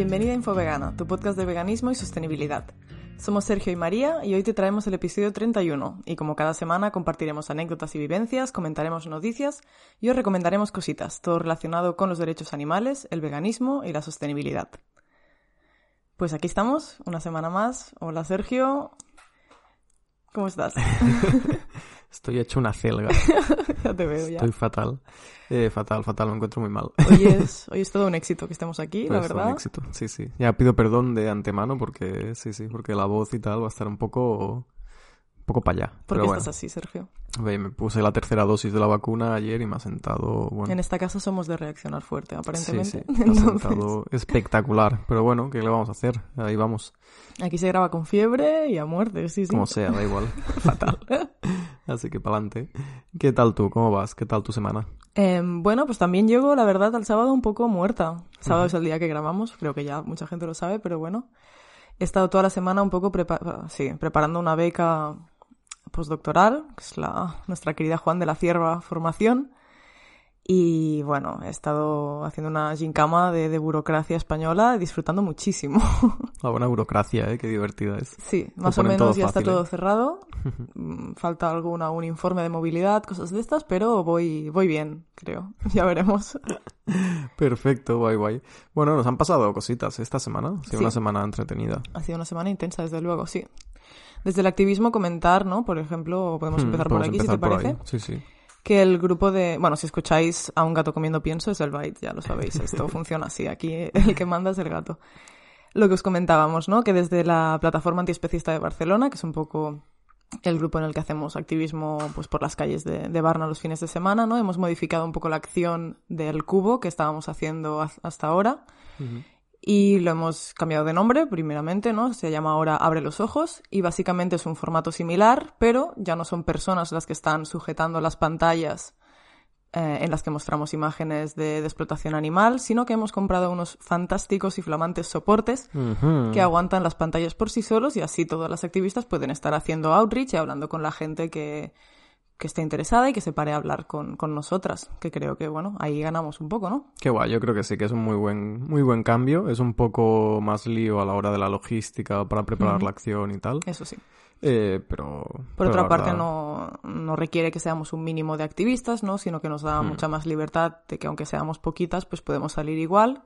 Bienvenida a Infovegana, tu podcast de veganismo y sostenibilidad. Somos Sergio y María y hoy te traemos el episodio 31 y como cada semana compartiremos anécdotas y vivencias, comentaremos noticias y os recomendaremos cositas, todo relacionado con los derechos animales, el veganismo y la sostenibilidad. Pues aquí estamos, una semana más. Hola Sergio, ¿cómo estás? Estoy hecho una celga. ya te veo ya. Estoy fatal. Eh, fatal, fatal, me encuentro muy mal. Hoy es, hoy es todo un éxito que estemos aquí, la Pues, verdad. Un éxito, sí, sí. Ya pido perdón de antemano porque, sí, sí, porque la voz y tal va a estar un poco, poco para allá. ¿Por qué bueno, estás así, Sergio? me puse la tercera dosis de la vacuna ayer y me ha sentado, bueno, En esta casa somos de reaccionar fuerte, sí, aparentemente. sí, me ha sentado espectacular. Pero bueno, ¿qué le vamos a hacer? Ahí vamos, aquí se graba con fiebre y a muerte, sí, sí. como sea, da igual. Fatal. Así que para adelante. ¿Qué tal tú? ¿Cómo vas? ¿Qué tal tu semana? Em, bueno, pues también llego, la verdad, al sábado un poco muerta. Sábado es el día que grabamos, creo que ya mucha gente lo sabe, pero bueno. He estado toda la semana un poco prepa- sí, preparando una beca postdoctoral, que es la, nuestra querida Juan de la Cierva formación. Y bueno, he estado haciendo una gincama de, de burocracia española, disfrutando muchísimo. La buena burocracia, ¿eh? Qué divertida es. Sí, más o menos ya fácil, está todo ¿eh? cerrado. Mm, Falta alguna, un informe de movilidad, cosas de estas, pero voy, voy bien, creo. Ya veremos. Perfecto, guay, guay. Bueno, nos han pasado cositas esta semana. Ha sido Sí. una semana entretenida. Ha sido una semana intensa, desde luego, sí. Desde el activismo comentar, ¿no? Por ejemplo, podemos Hmm, empezar por aquí, empezar si te parece. ahí. Sí, sí. Que el grupo de... Bueno, si escucháis a un gato comiendo pienso, es el bite, ya lo sabéis. Esto funciona así. Aquí el que manda es el gato. Lo que os comentábamos, ¿no? Que desde la plataforma antiespecista de Barcelona, que es un poco el grupo en el que hacemos activismo pues por las calles de, de Barna los fines de semana, ¿no? Hemos modificado un poco la acción del cubo que estábamos haciendo hasta ahora y lo hemos cambiado de nombre, primeramente, ¿no? Se llama ahora Abre los Ojos y básicamente es un formato similar, pero ya no son personas las que están sujetando las pantallas eh, en las que mostramos imágenes de, de explotación animal, sino que hemos comprado unos fantásticos y flamantes soportes que aguantan las pantallas por sí solos y así todas las activistas pueden estar haciendo outreach y hablando con la gente que, que esté interesada y que se pare a hablar con, con nosotras, que creo que, bueno, ahí ganamos un poco, ¿no? Qué guay, yo creo que sí, que es un muy buen, muy buen cambio. Es un poco más lío a la hora de la logística para preparar la acción y tal. Eso sí. Eh, pero. Por pero otra parte, verdad- no, no requiere que seamos un mínimo de activistas, ¿no? Sino que nos da Hmm. mucha más libertad de que aunque seamos poquitas, pues podemos salir igual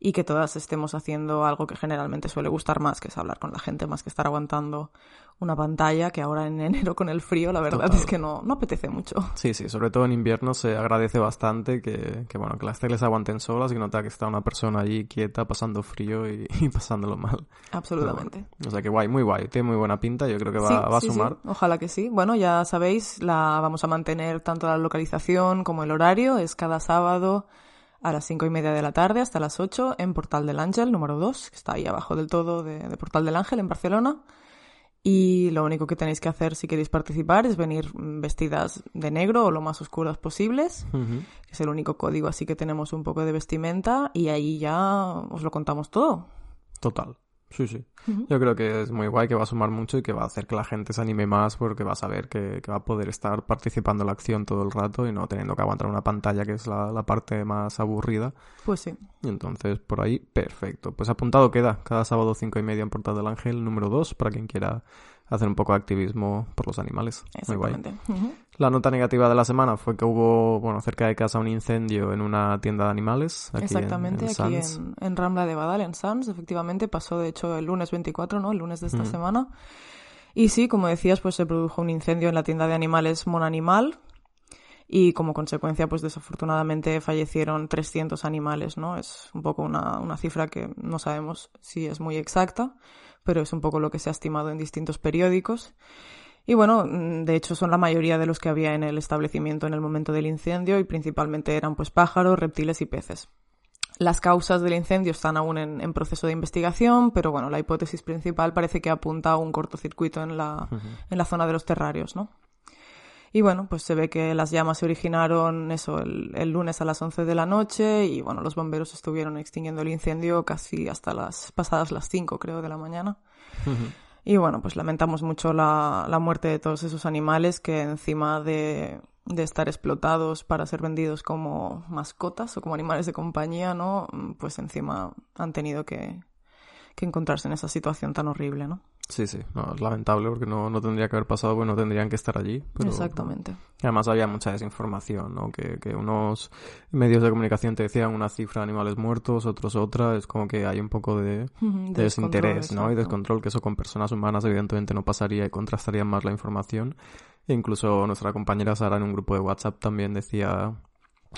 y que todas estemos haciendo algo que generalmente suele gustar más, que es hablar con la gente, más que estar aguantando una pantalla, que ahora en enero con el frío, la verdad Total. es que no, no apetece mucho. Sí, sí, sobre todo en invierno se agradece bastante que, que, bueno, que las teles aguanten solas y nota que está una persona allí quieta, pasando frío y, y pasándolo mal. Absolutamente. O sea que guay, muy guay, tiene muy buena pinta, yo creo que va, Sí, va a sí, sí. sumar. Ojalá que sí. Bueno, ya sabéis, la vamos a mantener tanto la localización como el horario. Es cada sábado a las cinco y media de la tarde hasta las 8 en Portal del Ángel, número 2, que está ahí abajo del todo de, de Portal del Ángel, en Barcelona. Y lo único que tenéis que hacer si queréis participar es venir vestidas de negro o lo más oscuras posibles, es el único código, así que tenemos un poco de vestimenta y ahí ya os lo contamos todo. Total. Sí, sí. Yo creo que es muy guay, que va a sumar mucho y que va a hacer que la gente se anime más porque va a saber que, que va a poder estar participando en la acción todo el rato y no teniendo que aguantar una pantalla que es la, la parte más aburrida. Pues sí. Y entonces, por ahí, perfecto. Pues apuntado queda, cada sábado cinco y media en Portal del Ángel, número 2, para quien quiera hacer un poco de activismo por los animales. Muy guay. Exactamente. La nota negativa de la semana fue que hubo, bueno, cerca de casa un incendio en una tienda de animales. Aquí Exactamente, en, aquí en, en Rambla de Badal, en Sans, efectivamente, pasó de hecho el lunes 24, ¿no? El lunes de esta semana. Y sí, como decías, pues se produjo un incendio en la tienda de animales Monanimal. y como consecuencia, pues desafortunadamente fallecieron 300 animales, ¿no? Es un poco una, una cifra que no sabemos si es muy exacta, pero es un poco lo que se ha estimado en distintos periódicos. Y bueno, mm, de hecho son la mayoría de los que había en el establecimiento en el momento del incendio y principalmente eran pues pájaros, reptiles y peces. Las causas del incendio están aún en, proceso de investigación, pero bueno, la hipótesis principal parece que apunta a un cortocircuito en la, en la zona de los terrarios, ¿no? Y bueno, pues se ve que las llamas se originaron eso el, lunes a las 11 de la noche y bueno, los bomberos estuvieron extinguiendo el incendio casi hasta las pasadas las 5 creo de la mañana. Y bueno, pues lamentamos mucho la, la, muerte de todos esos animales que encima de, de estar explotados para ser vendidos como mascotas o como animales de compañía, ¿no? Pues encima han tenido que, que encontrarse en esa situación tan horrible, ¿no? Sí, sí, es lamentable porque no, no tendría que haber pasado, pues no tendrían que estar allí. Exactamente. Además había mucha desinformación, ¿no? Que, que unos medios de comunicación te decían una cifra de animales muertos, otros otra, es como que hay un poco de, desinterés, ¿no? Y descontrol, que eso con personas humanas evidentemente no pasaría y contrastaría más la información. E incluso nuestra compañera Sara en un grupo de WhatsApp también decía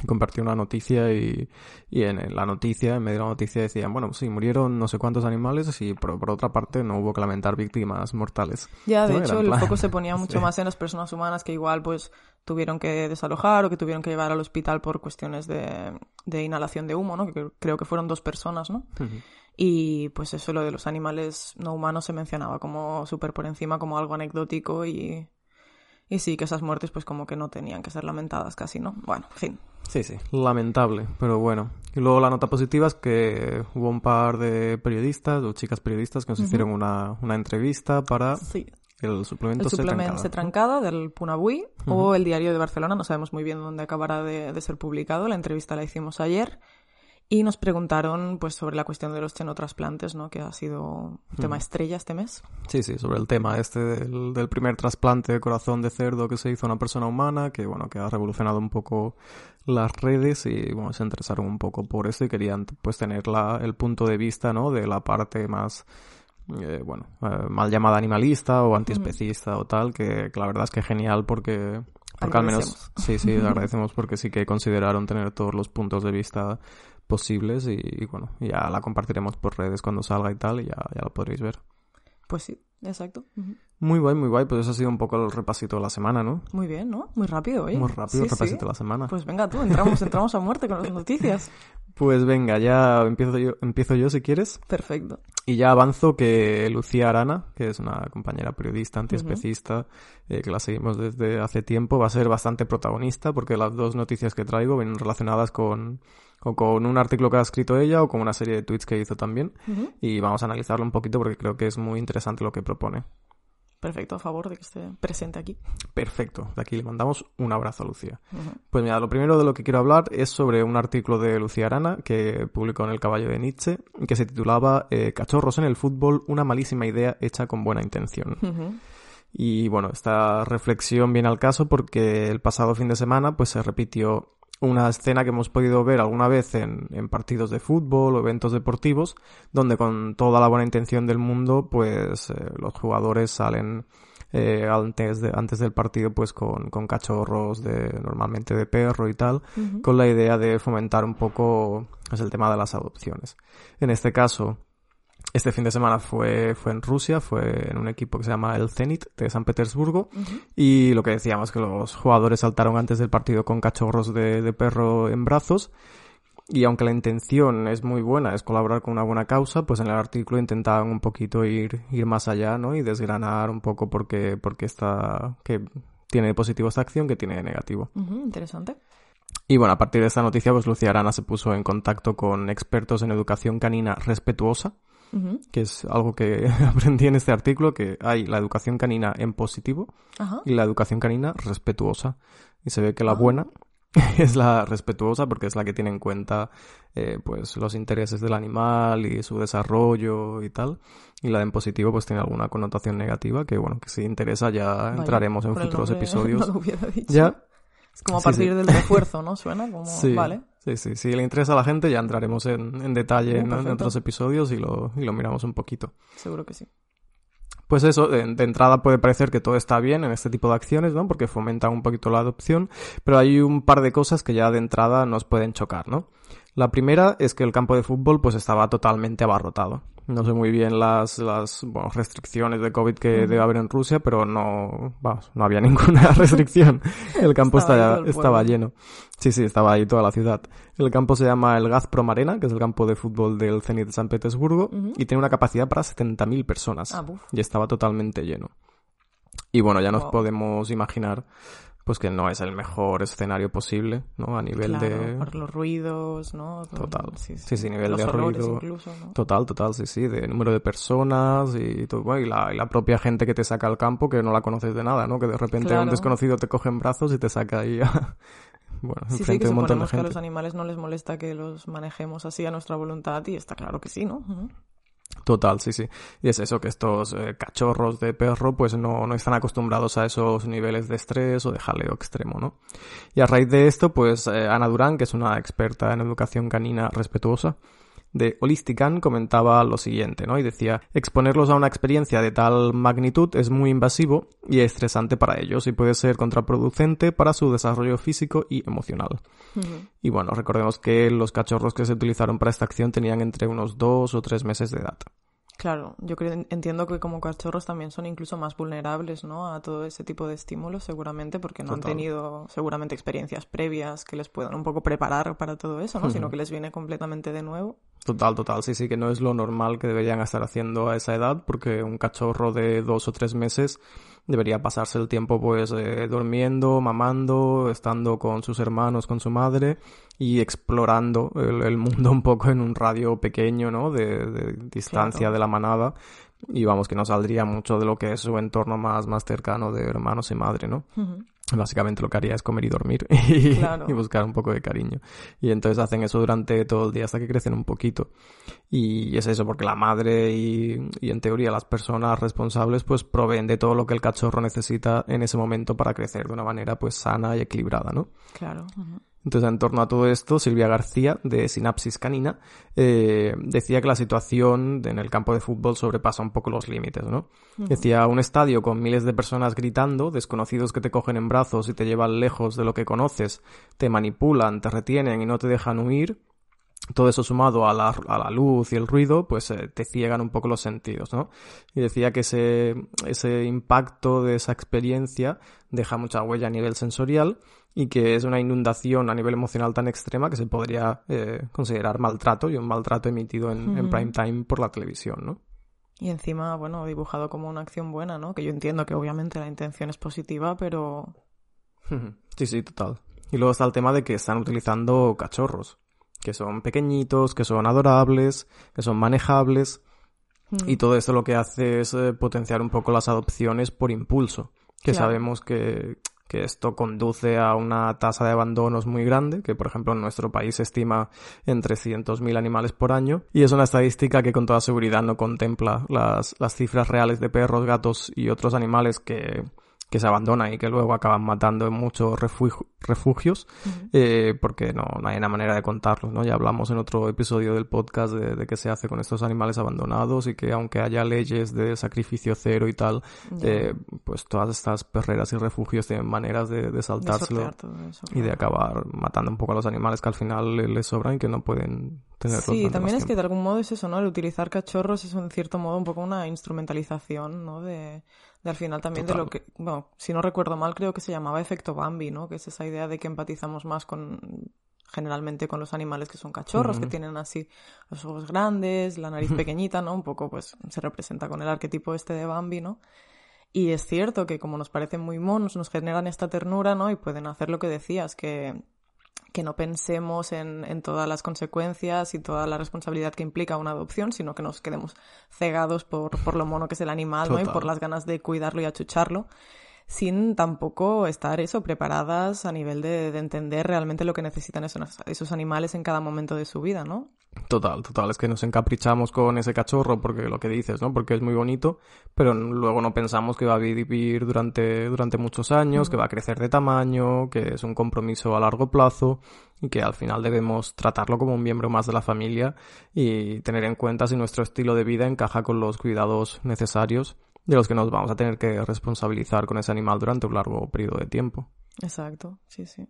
compartió una noticia y, y en, la noticia, en medio de la noticia decían, bueno, sí, murieron no sé cuántos animales y por, por otra parte no hubo que lamentar víctimas mortales. Ya, de hecho, el foco se ponía mucho más en las personas humanas que igual pues tuvieron que desalojar o que tuvieron que llevar al hospital por cuestiones de, de inhalación de humo, ¿no? Que creo que fueron dos personas, ¿no? Y pues eso, lo de los animales no humanos se mencionaba como súper por encima, como algo anecdótico y... Y sí, que esas muertes pues como que no tenían que ser lamentadas casi, ¿no? Bueno, en fin. Sí, sí, lamentable, pero bueno. Y luego la nota positiva es que hubo un par de periodistas o chicas periodistas que nos hicieron una, una entrevista para el suplemento, el suplemento Se Trancada del Punabui o el Diario de Barcelona. No sabemos muy bien dónde acabará de, de ser publicado. La entrevista la hicimos ayer. Y nos preguntaron pues sobre la cuestión de los xenotrasplantes, ¿no? Que ha sido un tema estrella este mes. Sí, sí, sobre el tema este del, primer trasplante de corazón de cerdo que se hizo a una persona humana, que bueno, que ha revolucionado un poco las redes y bueno, se interesaron un poco por eso y querían pues tener la, el punto de vista, ¿no? De la parte más eh, bueno, eh, mal llamada animalista o antiespecista o tal, que, que, la verdad es que genial porque porque al menos sí, sí, agradecemos porque sí que consideraron tener todos los puntos de vista posibles y, bueno, ya la compartiremos por redes cuando salga y tal y ya, ya lo podréis ver. Pues sí, exacto. Muy guay, muy guay. Pues eso ha sido un poco el repasito de la semana, ¿no? Muy bien, ¿no? Muy rápido, ¿eh? Muy rápido el repasito de la semana. Pues venga tú, entramos, entramos a muerte con las noticias. Pues venga, ya empiezo yo, empiezo yo si quieres. Perfecto. Y ya avanzo que Lucía Arana, que es una compañera periodista antiespecista, eh, que la seguimos desde hace tiempo, va a ser bastante protagonista porque las dos noticias que traigo vienen relacionadas con o con un artículo que ha escrito ella o con una serie de tweets que hizo también. Y vamos a analizarlo un poquito porque creo que es muy interesante lo que propone. Perfecto, a favor de que esté presente aquí. Perfecto, de aquí le mandamos un abrazo a Lucía. Pues mira, lo primero de lo que quiero hablar es sobre un artículo de Lucía Arana que publicó en El Caballo de Nietzsche, que se titulaba eh, Cachorros en el fútbol, una malísima idea hecha con buena intención. Y bueno, esta reflexión viene al caso porque el pasado fin de semana pues se repitió una escena que hemos podido ver alguna vez en, en, partidos de fútbol o eventos deportivos, donde con toda la buena intención del mundo, pues eh, los jugadores salen eh, antes, de, antes del partido pues con, con cachorros de normalmente de perro y tal, con la idea de fomentar un poco pues, el tema de las adopciones. En este caso, este fin de semana fue, fue en Rusia, fue en un equipo que se llama el Zenit de San Petersburgo. Y lo que decíamos, que los jugadores saltaron antes del partido con cachorros de, perro en brazos. Y aunque la intención es muy buena, es colaborar con una buena causa, pues en el artículo intentaban un poquito ir, ir más allá, ¿no? Y desgranar un poco porque, porque está, que tiene positivo esta acción, que tiene negativo. interesante. Y bueno, a partir de esta noticia, pues Lucía Arana se puso en contacto con expertos en educación canina respetuosa que es algo que aprendí en este artículo, que hay la educación canina en positivo y la educación canina respetuosa. Y se ve que la ah. buena es la respetuosa porque es la que tiene en cuenta eh, pues los intereses del animal y su desarrollo y tal. Y la de en positivo pues tiene alguna connotación negativa que bueno que si interesa ya entraremos en futuros episodios. ya. Es como a partir del refuerzo no suena como vale Sí, sí, si le interesa a la gente ya entraremos en, detalle en, otros episodios y lo, y lo miramos un poquito. Seguro que sí. Pues eso, de, entrada puede parecer que todo está bien en este tipo de acciones, ¿no? Porque fomentan un poquito la adopción, pero hay un par de cosas que ya de entrada nos pueden chocar, ¿no? La primera es que el campo de fútbol pues estaba totalmente abarrotado. No sé muy bien las, las bueno, restricciones de COVID que debe haber en Rusia, pero no, vamos, no había ninguna restricción. El campo estaba, estaba lleno. Sí, sí, estaba ahí toda la ciudad. El campo se llama el Gazprom Arena, que es el campo de fútbol del Zenit de San Petersburgo, y tiene una capacidad para 70.000 personas. Ah, y estaba totalmente lleno. Y bueno, ya nos podemos imaginar pues que no es el mejor escenario posible, ¿no? A nivel de... por los ruidos, ¿no? Total. Sí, sí, nivel de ruido. Total, total, sí, sí, de número de personas y todo, bueno, y la, y la propia gente que te saca al campo que no la conoces de nada, ¿no? Que de repente un desconocido te coge en brazos y te saca ahí a... Bueno, sí, sí, que un montón de gente. que a los animales no les molesta que los manejemos así a nuestra voluntad y está claro que sí, ¿no? Total, sí, sí. Y es eso, que estos eh, cachorros de perro pues no, no están acostumbrados a esos niveles de estrés o de jaleo extremo, ¿no? Y a raíz de esto, pues eh, Ana Durán, que es una experta en educación canina respetuosa, de Holistican comentaba lo siguiente, ¿no? Y decía, exponerlos a una experiencia de tal magnitud es muy invasivo y estresante para ellos y puede ser contraproducente para su desarrollo físico y emocional. Y bueno, recordemos que los cachorros que se utilizaron para esta acción tenían entre unos dos o tres meses de edad. Claro, yo creo, entiendo que como cachorros también son incluso más vulnerables, ¿no? A todo ese tipo de estímulos, seguramente, porque no han tenido seguramente experiencias previas que les puedan un poco preparar para todo eso, ¿no? Sino que les viene completamente de nuevo. Total, total, sí, sí, que no es lo normal que deberían estar haciendo a esa edad, porque un cachorro de dos o tres meses debería pasarse el tiempo pues eh, durmiendo, mamando, estando con sus hermanos, con su madre y explorando el, mundo un poco en un radio pequeño, ¿no? De, distancia de la manada y vamos que no saldría mucho de lo que es su entorno más, más cercano de hermanos y madre, ¿no? Básicamente lo que haría es comer y dormir y, buscar un poco de cariño. Y entonces hacen eso durante todo el día hasta que crecen un poquito. Y es eso, porque la madre y, y en teoría las personas responsables pues proveen de todo lo que el cachorro necesita en ese momento para crecer de una manera pues sana y equilibrada, ¿no? Claro. Entonces, en torno a todo esto, Silvia García, de Sinapsis Canina, eh, decía que la situación en el campo de fútbol sobrepasa un poco los límites, ¿no? Decía, un estadio con miles de personas gritando, desconocidos que te cogen en brazos y te llevan lejos de lo que conoces, te manipulan, te retienen y no te dejan huir, todo eso sumado a la, a la luz y el ruido, pues eh, te ciegan un poco los sentidos, ¿no? Y decía que ese, ese impacto de esa experiencia deja mucha huella a nivel sensorial y que es una inundación a nivel emocional tan extrema que se podría eh, considerar maltrato y un maltrato emitido en, en prime time por la televisión, ¿no? Y encima, bueno, dibujado como una acción buena, ¿no? Que yo entiendo que obviamente la intención es positiva, pero... Sí, sí, total. Y luego está el tema de que están utilizando cachorros que son pequeñitos, que son adorables, que son manejables. Y todo esto lo que hace es eh, potenciar un poco las adopciones por impulso, que sabemos que, que esto conduce a una tasa de abandonos muy grande, que por ejemplo en nuestro país se estima en 300.000 animales por año, y es una estadística que con toda seguridad no contempla las, las cifras reales de perros, gatos y otros animales que, que se abandonan y que luego acaban matando en muchos refugios, eh, porque no, no, hay una manera de contarlo, ¿no? Ya hablamos en otro episodio del podcast de, de, qué se hace con estos animales abandonados y que aunque haya leyes de sacrificio cero y tal, eh, pues todas estas perreras y refugios tienen maneras de, de saltárselo y de acabar matando un poco a los animales que al final les sobran y que no pueden. Sí, también es que de algún modo es eso, ¿no? El utilizar cachorros es en cierto modo un poco una instrumentalización, ¿no? De de al final también de lo que, bueno, si no recuerdo mal, creo que se llamaba efecto Bambi, ¿no? Que es esa idea de que empatizamos más con, generalmente con los animales que son cachorros, que tienen así los ojos grandes, la nariz pequeñita, ¿no? Un poco, pues, se representa con el arquetipo este de Bambi, ¿no? Y es cierto que como nos parecen muy monos, nos generan esta ternura, ¿no? Y pueden hacer lo que decías, que que no pensemos en, en, todas las consecuencias y toda la responsabilidad que implica una adopción, sino que nos quedemos cegados por, por lo mono que es el animal ¿no? y por las ganas de cuidarlo y achucharlo, sin tampoco estar eso, preparadas a nivel de, de entender realmente lo que necesitan esos, esos animales en cada momento de su vida, ¿no? Total, total, es que nos encaprichamos con ese cachorro porque lo que dices, ¿no? Porque es muy bonito, pero luego no pensamos que va a vivir durante, durante muchos años, que va a crecer de tamaño, que es un compromiso a largo plazo y que al final debemos tratarlo como un miembro más de la familia y tener en cuenta si nuestro estilo de vida encaja con los cuidados necesarios de los que nos vamos a tener que responsabilizar con ese animal durante un largo periodo de tiempo. Exacto, sí, sí.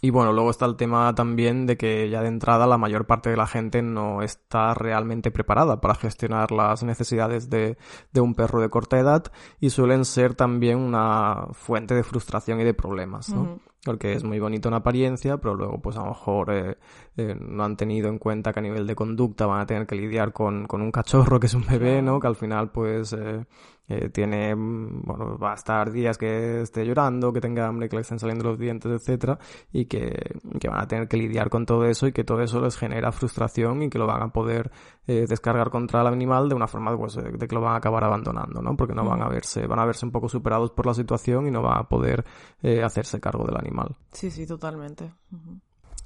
Y bueno, luego está el tema también de que ya de entrada la mayor parte de la gente no está realmente preparada para gestionar las necesidades de, de un perro de corta edad y suelen ser también una fuente de frustración y de problemas, ¿no? porque es muy bonito en apariencia, pero luego pues a lo mejor eh, eh, no han tenido en cuenta que a nivel de conducta van a tener que lidiar con, con un cachorro que es un bebé, ¿no? Que al final pues eh, eh, tiene, mm, bueno, va a estar días que esté llorando, que tenga hambre, que le estén saliendo los dientes, etcétera, y que, que, van a tener que lidiar con todo eso y que todo eso les genera frustración y que lo van a poder eh, descargar contra el animal de una forma pues, de que lo van a acabar abandonando, ¿no? Porque no van a verse, van a verse un poco superados por la situación y no van a poder eh, hacerse cargo del animal. Sí, sí, totalmente.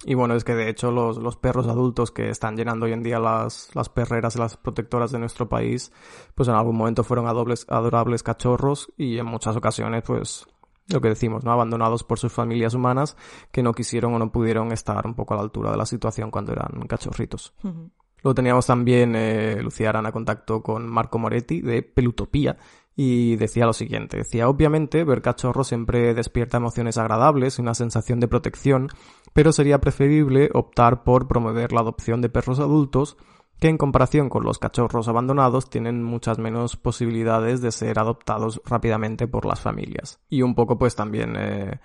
Y bueno, es que de hecho los, los, perros adultos que están llenando hoy en día las, las perreras y las protectoras de nuestro país, pues en algún momento fueron adobles, adorables cachorros y en muchas ocasiones pues lo que decimos, ¿no? Abandonados por sus familias humanas que no quisieron o no pudieron estar un poco a la altura de la situación cuando eran cachorritos. Luego teníamos también, eh, Lucía Arana contacto con Marco Moretti de Pelutopía y decía lo siguiente, decía, obviamente ver cachorros siempre despierta emociones agradables y una sensación de protección, pero sería preferible optar por promover la adopción de perros adultos que en comparación con los cachorros abandonados tienen muchas menos posibilidades de ser adoptados rápidamente por las familias. Y un poco pues también eh,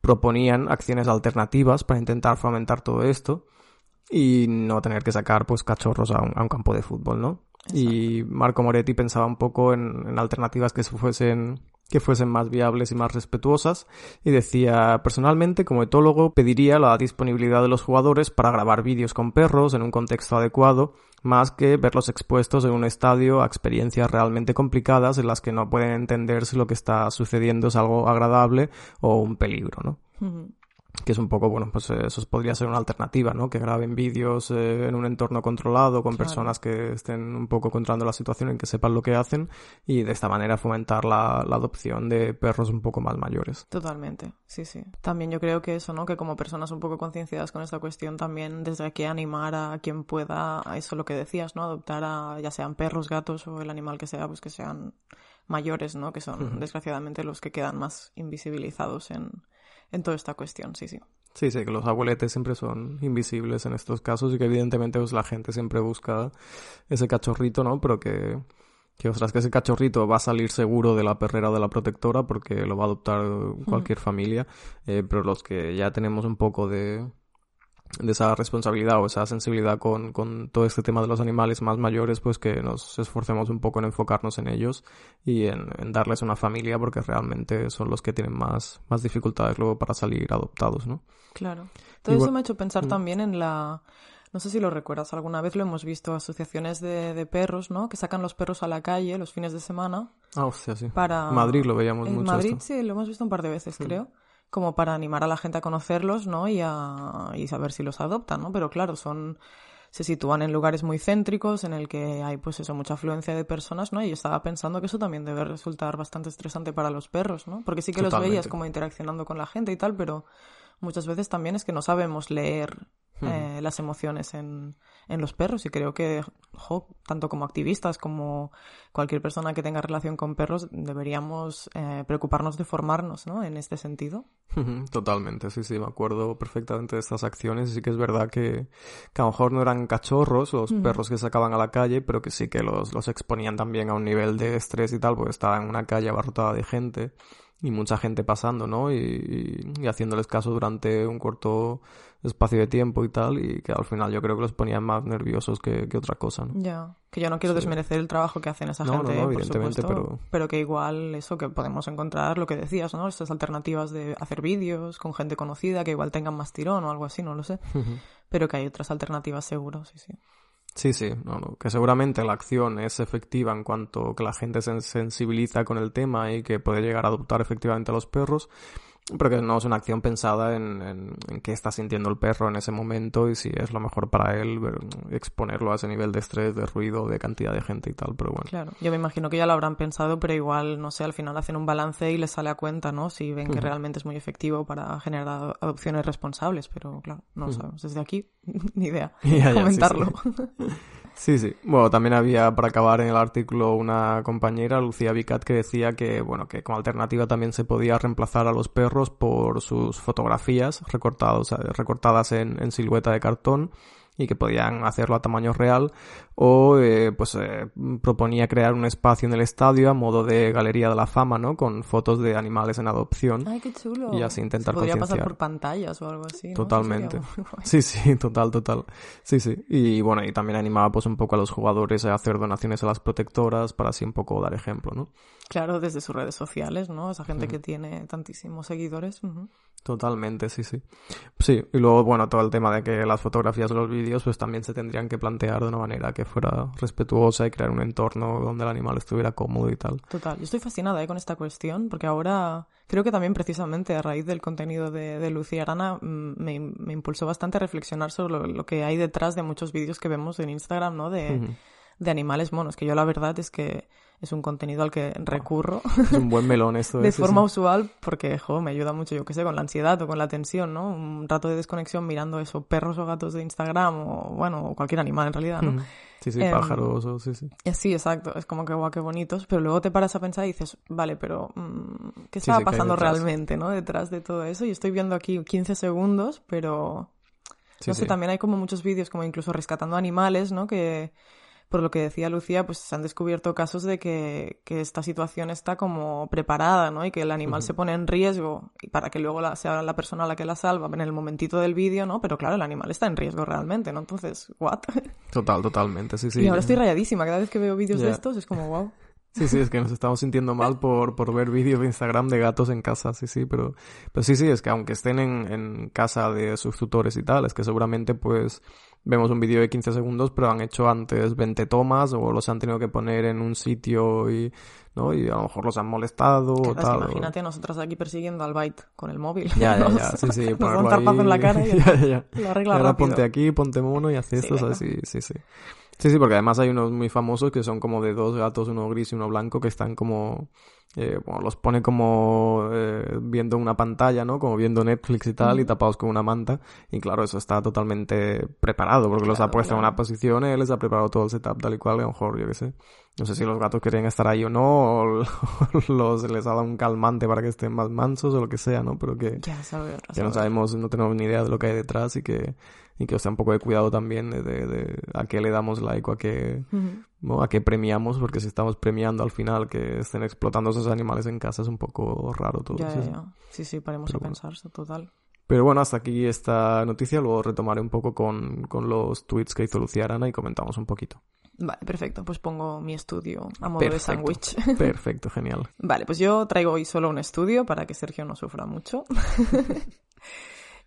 proponían acciones alternativas para intentar fomentar todo esto y no tener que sacar pues cachorros a un, a un campo de fútbol, ¿no? Y Marco Moretti pensaba un poco en, en alternativas que fuesen que fuesen más viables y más respetuosas, y decía, personalmente, como etólogo, pediría la disponibilidad de los jugadores para grabar vídeos con perros en un contexto adecuado, más que verlos expuestos en un estadio a experiencias realmente complicadas en las que no pueden entender si lo que está sucediendo es algo agradable o un peligro, ¿no? Que es un poco, bueno, pues eh, eso podría ser una alternativa, ¿no? Que graben vídeos eh, en un entorno controlado con personas que estén un poco controlando la situación en que sepan lo que hacen y de esta manera fomentar la, la, adopción de perros un poco más mayores. Totalmente, sí, sí. También yo creo que eso, ¿no? Que como personas un poco concienciadas con esta cuestión también desde aquí animar a quien pueda a eso lo que decías, ¿no? Adoptar a ya sean perros, gatos o el animal que sea, pues que sean mayores, ¿no? Que son uh -huh. desgraciadamente los que quedan más invisibilizados en en toda esta cuestión, sí, sí. Sí, sí, que los abueletes siempre son invisibles en estos casos y que evidentemente pues, la gente siempre busca ese cachorrito, ¿no? Pero que, que, ostras, que ese cachorrito va a salir seguro de la perrera o de la protectora porque lo va a adoptar cualquier mm. familia, eh, pero los que ya tenemos un poco de, de esa responsabilidad o esa sensibilidad con, con, todo este tema de los animales más mayores, pues que nos esforcemos un poco en enfocarnos en ellos y en, en darles una familia porque realmente son los que tienen más, más dificultades luego para salir adoptados, ¿no? Claro. Todo y eso bueno, me ha hecho pensar mm. también en la... No sé si lo recuerdas, alguna vez lo hemos visto, asociaciones de, de, perros, ¿no? Que sacan los perros a la calle los fines de semana. Ah, hostia, sí. Para... Madrid lo veíamos en mucho. Madrid esto. sí, lo hemos visto un par de veces, mm. creo como para animar a la gente a conocerlos, ¿no? Y a y saber si los adoptan, ¿no? Pero claro, son se sitúan en lugares muy céntricos en el que hay pues eso mucha afluencia de personas, ¿no? Y yo estaba pensando que eso también debe resultar bastante estresante para los perros, ¿no? Porque sí que Totalmente. los veías como interaccionando con la gente y tal, pero muchas veces también es que no sabemos leer eh, las emociones en, en, los perros y creo que jo, tanto como activistas como cualquier persona que tenga relación con perros deberíamos eh, preocuparnos de formarnos ¿no? en este sentido. Totalmente, sí, sí, me acuerdo perfectamente de estas acciones y sí que es verdad que, que a lo mejor no eran cachorros los uh -huh. perros que sacaban a la calle, pero que sí que los, los exponían también a un nivel de estrés y tal, porque estaba en una calle abarrotada de gente y mucha gente pasando, ¿no? Y, y, haciéndoles caso durante un corto espacio de tiempo y tal, y que al final yo creo que los ponían más nerviosos que, que otra cosa, ¿no? Ya, que yo no quiero sí. desmerecer el trabajo que hacen esa no, gente, no, no, por supuesto, pero... pero que igual eso, que podemos encontrar lo que decías, ¿no? Estas alternativas de hacer vídeos con gente conocida que igual tengan más tirón o algo así, no lo sé, pero que hay otras alternativas seguro, sí, sí. Sí, sí, no, no, que seguramente la acción es efectiva en cuanto que la gente se sensibiliza con el tema y que puede llegar a adoptar efectivamente a los perros, pero que no es una acción pensada en, en, en, qué está sintiendo el perro en ese momento y si es lo mejor para él ver, exponerlo a ese nivel de estrés, de ruido, de cantidad de gente y tal, pero bueno. Claro, yo me imagino que ya lo habrán pensado, pero igual, no sé, al final hacen un balance y les sale a cuenta, ¿no? Si ven que uh -huh. realmente es muy efectivo para generar adopciones responsables, pero claro, no lo uh -huh. sabemos. Desde aquí, ni idea. Ya, ya, comentarlo. Sí, sí. Sí, sí. Bueno, también había, para acabar en el artículo, una compañera, Lucía Vicat, que decía que, bueno, que como alternativa también se podía reemplazar a los perros por sus fotografías recortados, recortadas en, en silueta de cartón y que podían hacerlo a tamaño real o eh, pues eh, proponía crear un espacio en el estadio a modo de galería de la fama, ¿no? Con fotos de animales en adopción. Ay, qué chulo. Y así intentar Se podría pasar por pantallas o algo así. ¿no? Totalmente. Sí, sí, total, total. Sí, sí. Y bueno, y también animaba pues un poco a los jugadores a hacer donaciones a las protectoras para así un poco dar ejemplo, ¿no? Claro, desde sus redes sociales, ¿no? Esa gente que tiene tantísimos seguidores. Totalmente, sí, sí. Sí, y luego, bueno, todo el tema de que las fotografías o los vídeos pues también se tendrían que plantear de una manera que fuera respetuosa y crear un entorno donde el animal estuviera cómodo y tal. Total, yo estoy fascinada ¿eh? con esta cuestión porque ahora creo que también precisamente a raíz del contenido de, de Lucía Arana mm, me, me impulsó bastante a reflexionar sobre lo, lo que hay detrás de muchos vídeos que vemos en Instagram, ¿no? De, animales monos, que yo la verdad es que es un contenido al que recurro Es un buen melón esto. de ¿eh? Forma sí. usual porque, jo, me ayuda mucho, yo qué sé, con la ansiedad o con la tensión, ¿no? Un rato de desconexión mirando eso, perros o gatos de Instagram o, bueno, o cualquier animal en realidad, ¿no? Sí, sí, Em, pájaros, o- sí, sí. Y Sí, exacto. Es como que guau, qué bonitos. Pero luego te paras a pensar y dices, vale, pero mm, ¿qué estaba sí, ¿qué hay pasando realmente, no? Detrás de todo eso. Y estoy viendo aquí 15 segundos, pero Sí, no sé, sí. también hay como muchos vídeos, como incluso rescatando animales, ¿no? Que, por lo que decía Lucía, pues se han descubierto casos de que, que esta situación está como preparada, ¿no? Y que el animal se pone en riesgo y para que luego la- sea la persona la que la salva en el momentito del vídeo, ¿no? Pero claro, el animal está en riesgo realmente, ¿no? Entonces, ¿what? Total, totalmente, sí, sí. y ahora estoy rayadísima. Cada vez que veo vídeos de estos es como, wow. Sí, sí, es que nos estamos sintiendo mal por, por ver vídeos de Instagram de gatos en casa, sí, sí, pero, pero sí, sí, es que aunque estén en, en casa de sus tutores y tal, es que seguramente pues vemos un vídeo de 15 segundos, pero han hecho antes 20 tomas o los han tenido que poner en un sitio y, ¿no? Y a lo mejor los han molestado o tal. o- imagínate nosotras aquí persiguiendo al Byte con el móvil. Ya, ya, ya, sí, sí, Nos da un en la cara y ya, ya, ya. lo Y arregla ahora rápido. ponte aquí, ponte mono y Sí, esto, o sea, sí, sí, sí. Sí, sí, porque además hay unos muy famosos que son como de dos gatos, uno gris y uno blanco, que están como... Eh, bueno, los pone como eh, viendo una pantalla, ¿no? Como viendo Netflix y tal, y tapados con una manta. Y claro, eso está totalmente preparado, porque los ha Claro, puesto en una posición, él les ha preparado todo el setup tal y cual, a lo mejor, yo qué sé. No sé si los gatos querían estar ahí o no, o los, les ha dado un calmante para que estén más mansos o lo que sea, ¿no? Pero que, Ya sabes, que no sabemos, no tenemos ni idea de lo que hay detrás y que, y que os da un poco de cuidado también de, de, de a qué le damos like o a qué, ¿no? a qué premiamos, porque si estamos premiando al final que estén explotando esos animales en casa es un poco raro todo. Ya, sí, ya, sí. ya. Sí, sí, paremos Pero a bueno. pensar, total. Pero bueno, hasta aquí esta noticia, luego retomaré un poco con, con los tweets que hizo Lucía Arana y comentamos un poquito. Vale, perfecto. Pues pongo mi estudio a modo de sándwich. Perfecto, genial. Vale, pues yo traigo hoy solo un estudio para que Sergio no sufra mucho.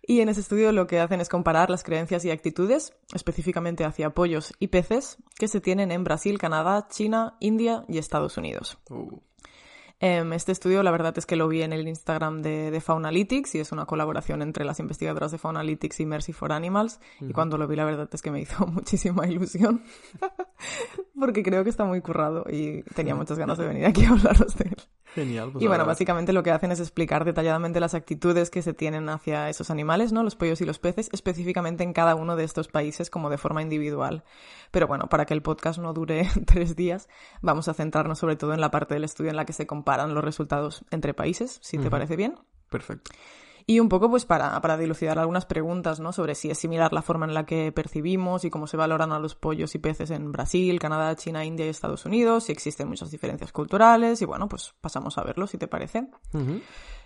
y en ese estudio lo que hacen es comparar las creencias y actitudes, específicamente hacia pollos y peces, que se tienen en Brasil, Canadá, China, India y Estados Unidos. Em, este estudio, la verdad es que lo vi en el Instagram de, de Faunalytics y es una colaboración entre las investigadoras de Faunalytics y Mercy for Animals. Y cuando lo vi, la verdad es que me hizo muchísima ilusión porque creo que está muy currado y tenía muchas ganas de venir aquí a hablaros de él. Genial. pues Y bueno, básicamente lo que hacen es explicar detalladamente las actitudes que se tienen hacia esos animales, ¿no? Los pollos y los peces, específicamente en cada uno de estos países como de forma individual. Pero bueno, para que el podcast no dure tres días, vamos a centrarnos sobre todo en la parte del estudio en la que se comparan los resultados entre países, si te parece bien. Perfecto. Y un poco pues para, para dilucidar algunas preguntas, ¿no? Sobre si es similar la forma en la que percibimos y cómo se valoran a los pollos y peces en Brasil, Canadá, China, India y Estados Unidos, si existen muchas diferencias culturales y bueno, pues pasamos a verlo si te parece.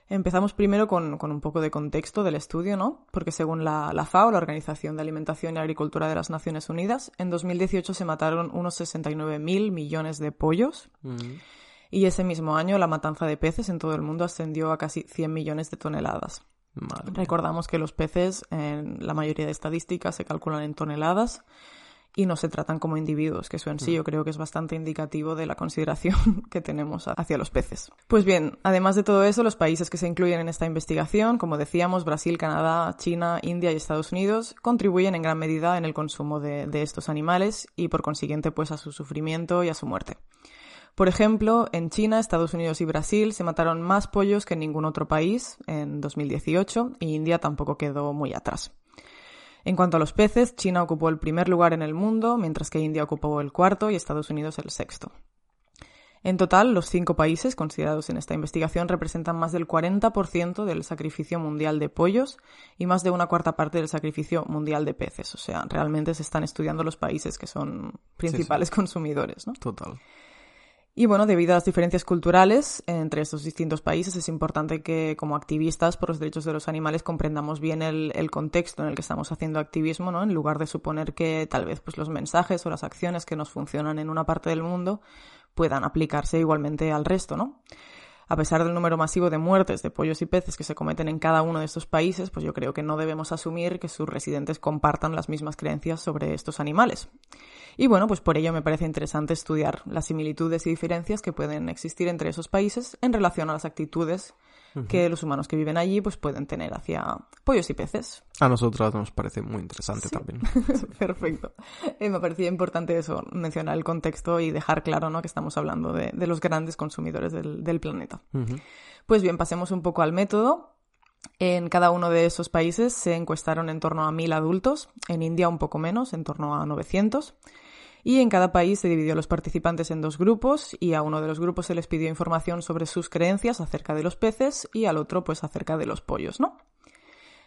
Empezamos primero con, con un poco de contexto del estudio, ¿no? Porque según la, la FAO, la Organización de Alimentación y Agricultura de las Naciones Unidas, en 2018 se mataron unos 69.000 millones de pollos y ese mismo año la matanza de peces en todo el mundo ascendió a casi 100 millones de toneladas. Madre. Recordamos que los peces, en la mayoría de estadísticas, se calculan en toneladas y no se tratan como individuos, que eso en sí yo creo que es bastante indicativo de la consideración que tenemos hacia los peces. Pues bien, además de todo eso, los países que se incluyen en esta investigación, como decíamos, Brasil, Canadá, China, India y Estados Unidos, contribuyen en gran medida en el consumo de, de estos animales y por consiguiente pues a su sufrimiento y a su muerte. Por ejemplo, en China, Estados Unidos y Brasil se mataron más pollos que en ningún otro país en 2018 y India tampoco quedó muy atrás. En cuanto a los peces, China ocupó el primer lugar en el mundo, mientras que India ocupó el cuarto y Estados Unidos el sexto. En total, los cinco países considerados en esta investigación representan más del 40% del sacrificio mundial de pollos y más de una cuarta parte del sacrificio mundial de peces. O sea, realmente se están estudiando los países que son principales consumidores, ¿no? Total. Y bueno, debido a las diferencias culturales entre estos distintos países, es importante que como activistas por los derechos de los animales comprendamos bien el, contexto en el que estamos haciendo activismo, ¿no? En lugar de suponer que tal vez pues, los mensajes o las acciones que nos funcionan en una parte del mundo puedan aplicarse igualmente al resto, ¿no? A pesar del número masivo de muertes de pollos y peces que se cometen en cada uno de estos países, pues yo creo que no debemos asumir que sus residentes compartan las mismas creencias sobre estos animales. Y bueno, pues por ello me parece interesante estudiar las similitudes y diferencias que pueden existir entre esos países en relación a las actitudes que los humanos que viven allí pues pueden tener hacia pollos y peces. A nosotros nos parece muy interesante Sí. también. Perfecto. Eh, me parecía importante eso, mencionar el contexto y dejar claro ¿no? que estamos hablando de, de los grandes consumidores del, del planeta. Pues bien, pasemos un poco al método. En cada uno de esos países se encuestaron en torno a 1.000 adultos, en India un poco menos, en torno a 900. Y en cada país se dividió a los participantes en dos grupos y a uno de los grupos se les pidió información sobre sus creencias acerca de los peces y al otro pues acerca de los pollos, ¿no?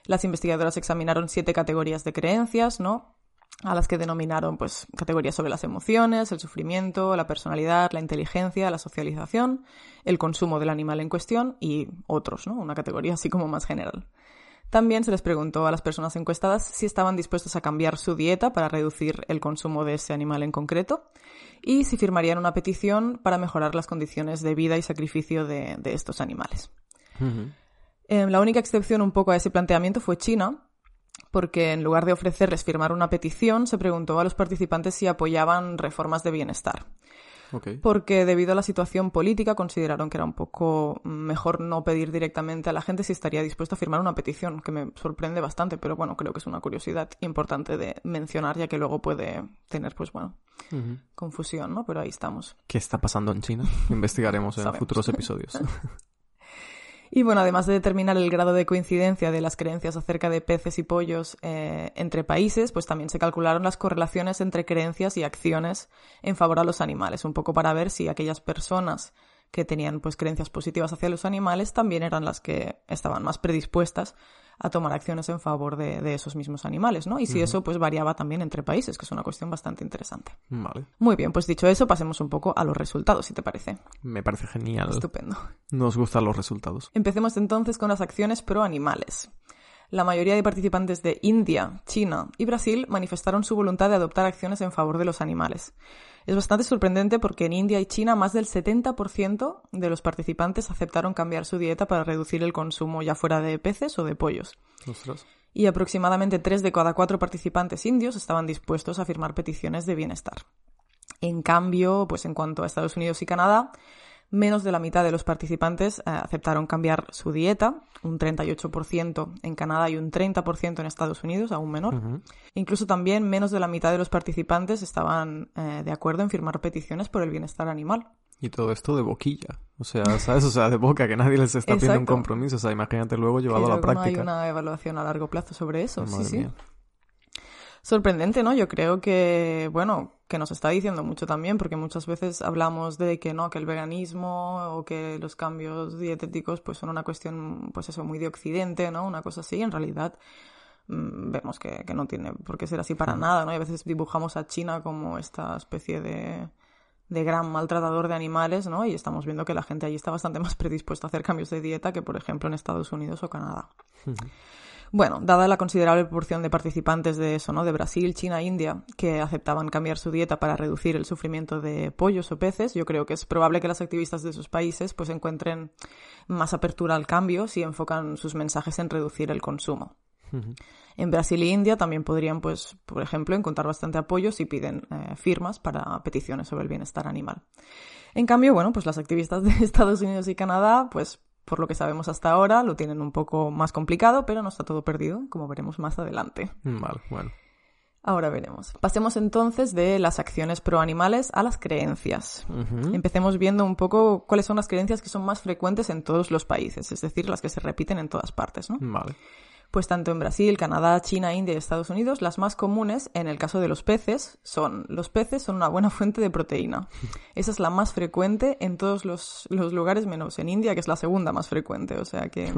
Las investigadoras examinaron siete categorías de creencias, ¿no? A las que denominaron pues categorías sobre las emociones, el sufrimiento, la personalidad, la inteligencia, la socialización, el consumo del animal en cuestión y otros, ¿no? Una categoría así como más general. También se les preguntó a las personas encuestadas si estaban dispuestas a cambiar su dieta para reducir el consumo de ese animal en concreto y si firmarían una petición para mejorar las condiciones de vida y sacrificio de, de estos animales. Eh, la única excepción un poco a ese planteamiento fue China, porque en lugar de ofrecerles firmar una petición, se preguntó a los participantes si apoyaban reformas de bienestar. Porque debido a la situación política consideraron que era un poco mejor no pedir directamente a la gente si estaría dispuesta a firmar una petición, que me sorprende bastante, pero bueno, creo que es una curiosidad importante de mencionar, ya que luego puede tener, pues bueno, confusión, ¿no? Pero ahí estamos. ¿Qué está pasando en China? Investigaremos en futuros episodios. Y bueno, además de determinar el grado de coincidencia de las creencias acerca de peces y pollos eh, entre países, pues también se calcularon las correlaciones entre creencias y acciones en favor a los animales, un poco para ver si aquellas personas que tenían pues creencias positivas hacia los animales también eran las que estaban más predispuestas a tomar acciones en favor de, de esos mismos animales, ¿no? Y si eso pues variaba también entre países, que es una cuestión bastante interesante. Vale. Muy bien, pues dicho eso, pasemos un poco a los resultados, si te parece. Me parece genial. Estupendo. Nos gustan los resultados. Empecemos entonces con las acciones pro animales. La mayoría de participantes de India, China y Brasil manifestaron su voluntad de adoptar acciones en favor de los animales. Es bastante sorprendente porque en India y China más del 70% de los participantes aceptaron cambiar su dieta para reducir el consumo ya fuera de peces o de pollos. Ostras. Y aproximadamente 3 de cada 4 participantes indios estaban dispuestos a firmar peticiones de bienestar. En cambio, pues en cuanto a Estados Unidos y Canadá, menos de la mitad de los participantes eh, aceptaron cambiar su dieta, un 38% en Canadá y un 30% en Estados Unidos, aún menor. Incluso también menos de la mitad de los participantes estaban eh, de acuerdo en firmar peticiones por el bienestar animal. Y todo esto de boquilla. O sea, ¿sabes? O sea, de boca, que nadie les está pidiendo un compromiso. O sea, imagínate luego llevado a la luego no práctica. hay una evaluación a largo plazo sobre eso. Madre sí, sí. Sorprendente, ¿no? Yo creo que, bueno, que nos está diciendo mucho también, porque muchas veces hablamos de que no, que el veganismo o que los cambios dietéticos pues son una cuestión, pues eso, muy de occidente, ¿no? Una cosa así, en realidad mm, vemos que, que no tiene por qué ser así para nada, ¿no? Y a veces dibujamos a China como esta especie de, de gran maltratador de animales, ¿no? Y estamos viendo que la gente allí está bastante más predispuesta a hacer cambios de dieta que, por ejemplo, en Estados Unidos o Canadá. Bueno, dada la considerable proporción de participantes de eso, ¿no? De Brasil, China India, que aceptaban cambiar su dieta para reducir el sufrimiento de pollos o peces, yo creo que es probable que las activistas de esos países pues encuentren más apertura al cambio si enfocan sus mensajes en reducir el consumo. En Brasil e India también podrían, pues, por ejemplo, encontrar bastante apoyo si piden eh, firmas para peticiones sobre el bienestar animal. En cambio, bueno, pues las activistas de Estados Unidos y Canadá, pues, por lo que sabemos hasta ahora, lo tienen un poco más complicado, pero no está todo perdido, como veremos más adelante. Vale, bueno. Ahora veremos. Pasemos entonces de las acciones pro animales a las creencias. Empecemos viendo un poco cuáles son las creencias que son más frecuentes en todos los países, es decir, las que se repiten en todas partes, ¿no? Vale. Pues tanto en Brasil, Canadá, China, India y Estados Unidos, las más comunes, en el caso de los peces, son los peces son una buena fuente de proteína. Esa es la más frecuente en todos los, los lugares, menos en India, que es la segunda más frecuente. O sea que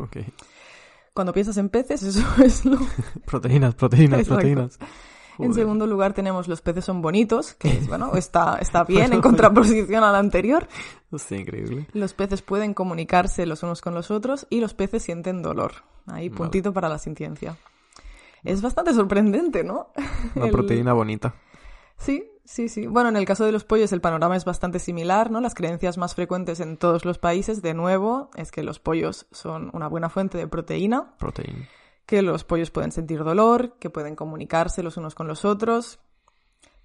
cuando piensas en peces, eso es lo... Proteínas, proteínas, Exacto. proteínas. En segundo lugar tenemos los peces son bonitos, que bueno, está, está bien en contraposición al anterior. Hostia, increíble. Los peces pueden comunicarse los unos con los otros y los peces sienten dolor. Ahí, Vale. puntito para la sintiencia. Es bastante sorprendente, ¿no? Una El- proteína bonita. Sí, sí, sí. Bueno, en el caso de los pollos el panorama es bastante similar, ¿no? Las creencias más frecuentes en todos los países, de nuevo, es que los pollos son una buena fuente de proteína, Proteína. que los pollos pueden sentir dolor, que pueden comunicarse los unos con los otros,